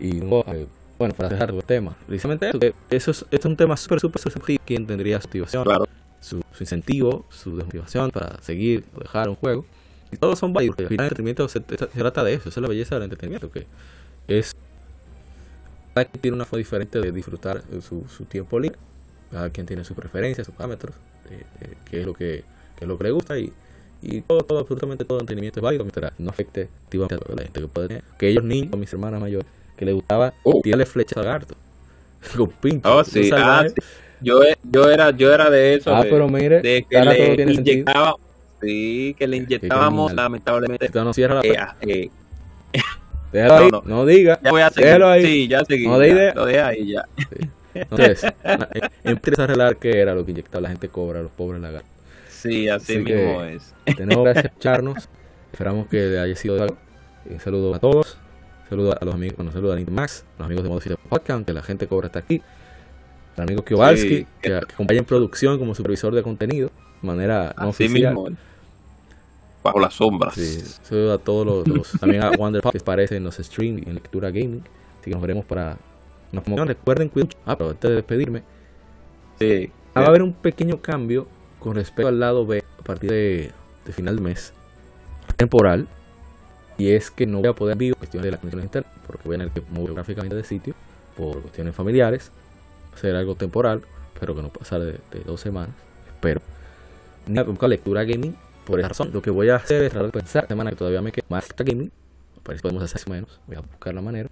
Y eh, bueno, para cerrar el tema, precisamente eso, que eso es, esto es un tema súper, súper subjetivo. ¿Quién tendría su motivación, Claro. su, su incentivo, su desmotivación para seguir o dejar un juego? Y todos son válidos. porque Al final, el entretenimiento se, se trata de eso, esa es la belleza del entretenimiento, que es. Cada quien tiene una forma diferente de disfrutar su, su tiempo libre. Cada quien tiene sus preferencias, sus parámetros, de, de qué es lo que, qué es lo que le gusta y, y todo, todo, absolutamente todo entretenimiento es válido mientras no afecte activamente a la gente que puede tener. Que ellos niños, mis hermanas mayores, que les gustaba Oh. tirarle flechas al lagarto. Con pincho. Oh, sí. Ah, ¿eh? sí. Yo, yo, era, yo era de eso. Ah, de, pero mire, de que todo le sentido. inyectaba. Sí, que le inyectábamos, lamentablemente. Entonces no cierra la eh, puerta. eh, Déjalo no, ahí, no. no diga. ya voy a seguir. Ahí. Sí, ya seguí. No ya, idea. Lo deja ahí ya. Entonces, eh, empieza a arreglar qué era lo que inyectaba la gente cobra a los pobres lagartos. Sí, así, Así que- mismo es. Tenemos por escucharnos. Esperamos que haya sido de. Un saludo a todos. Un saludo a los amigos, bueno, un saludo a Nick Max, los amigos de Modo Cine Podcast, que la gente cobra hasta aquí. Al amigo Kiovalski, Sí. que, acompaña en producción como supervisor de contenido, de manera no Así oficial. mismo. Bajo las sombras. Sí, saludo a todos los, los- también a Wonder Pop, que aparece en los streams y en lectura gaming. Así que nos veremos para. Nos promocionan. Recuerden cuidar. Ah, pero antes de despedirme, Sí. Va a haber un pequeño cambio con respecto al lado B a partir de, de final de mes temporal. Y es que no voy a poder vivo cuestiones de las conexiones internas, porque voy a tener que mover gráficamente de sitio por cuestiones familiares, hacer algo temporal, pero que no pasar de, de dos semanas. Espero. Ni a buscar lectura gaming por esa razón. Lo que voy a hacer es tratar de pensar, semana que todavía me queda más lectura gaming, parece que podemos hacer más o menos, voy a buscar la manera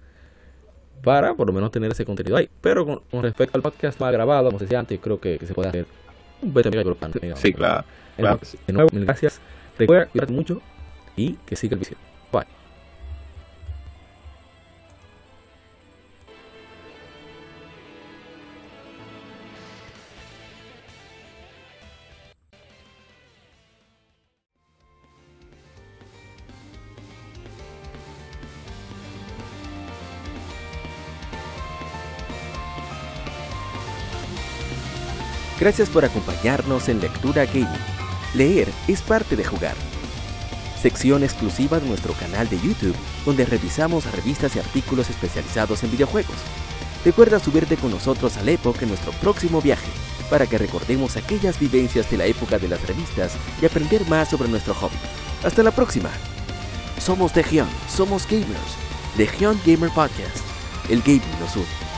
para por lo menos tener ese contenido ahí. Pero con, con respecto al podcast más grabado, como se decía antes, creo que, que se puede hacer un 20 minutos grupal. Sí, claro. claro. De nuevo, mil gracias. Recuerda cuidarte mucho y que siga el vicio. Gracias por acompañarnos en Lectura Gaming. Leer es parte de jugar. Sección exclusiva de nuestro canal de YouTube, donde revisamos revistas y artículos especializados en videojuegos. Recuerda subirte con nosotros al Epoch en nuestro próximo viaje, para que recordemos aquellas vivencias de la época de las revistas y aprender más sobre nuestro hobby. Hasta la próxima. Somos Legion, somos gamers. Legion Gamer Podcast. El gaming nos une.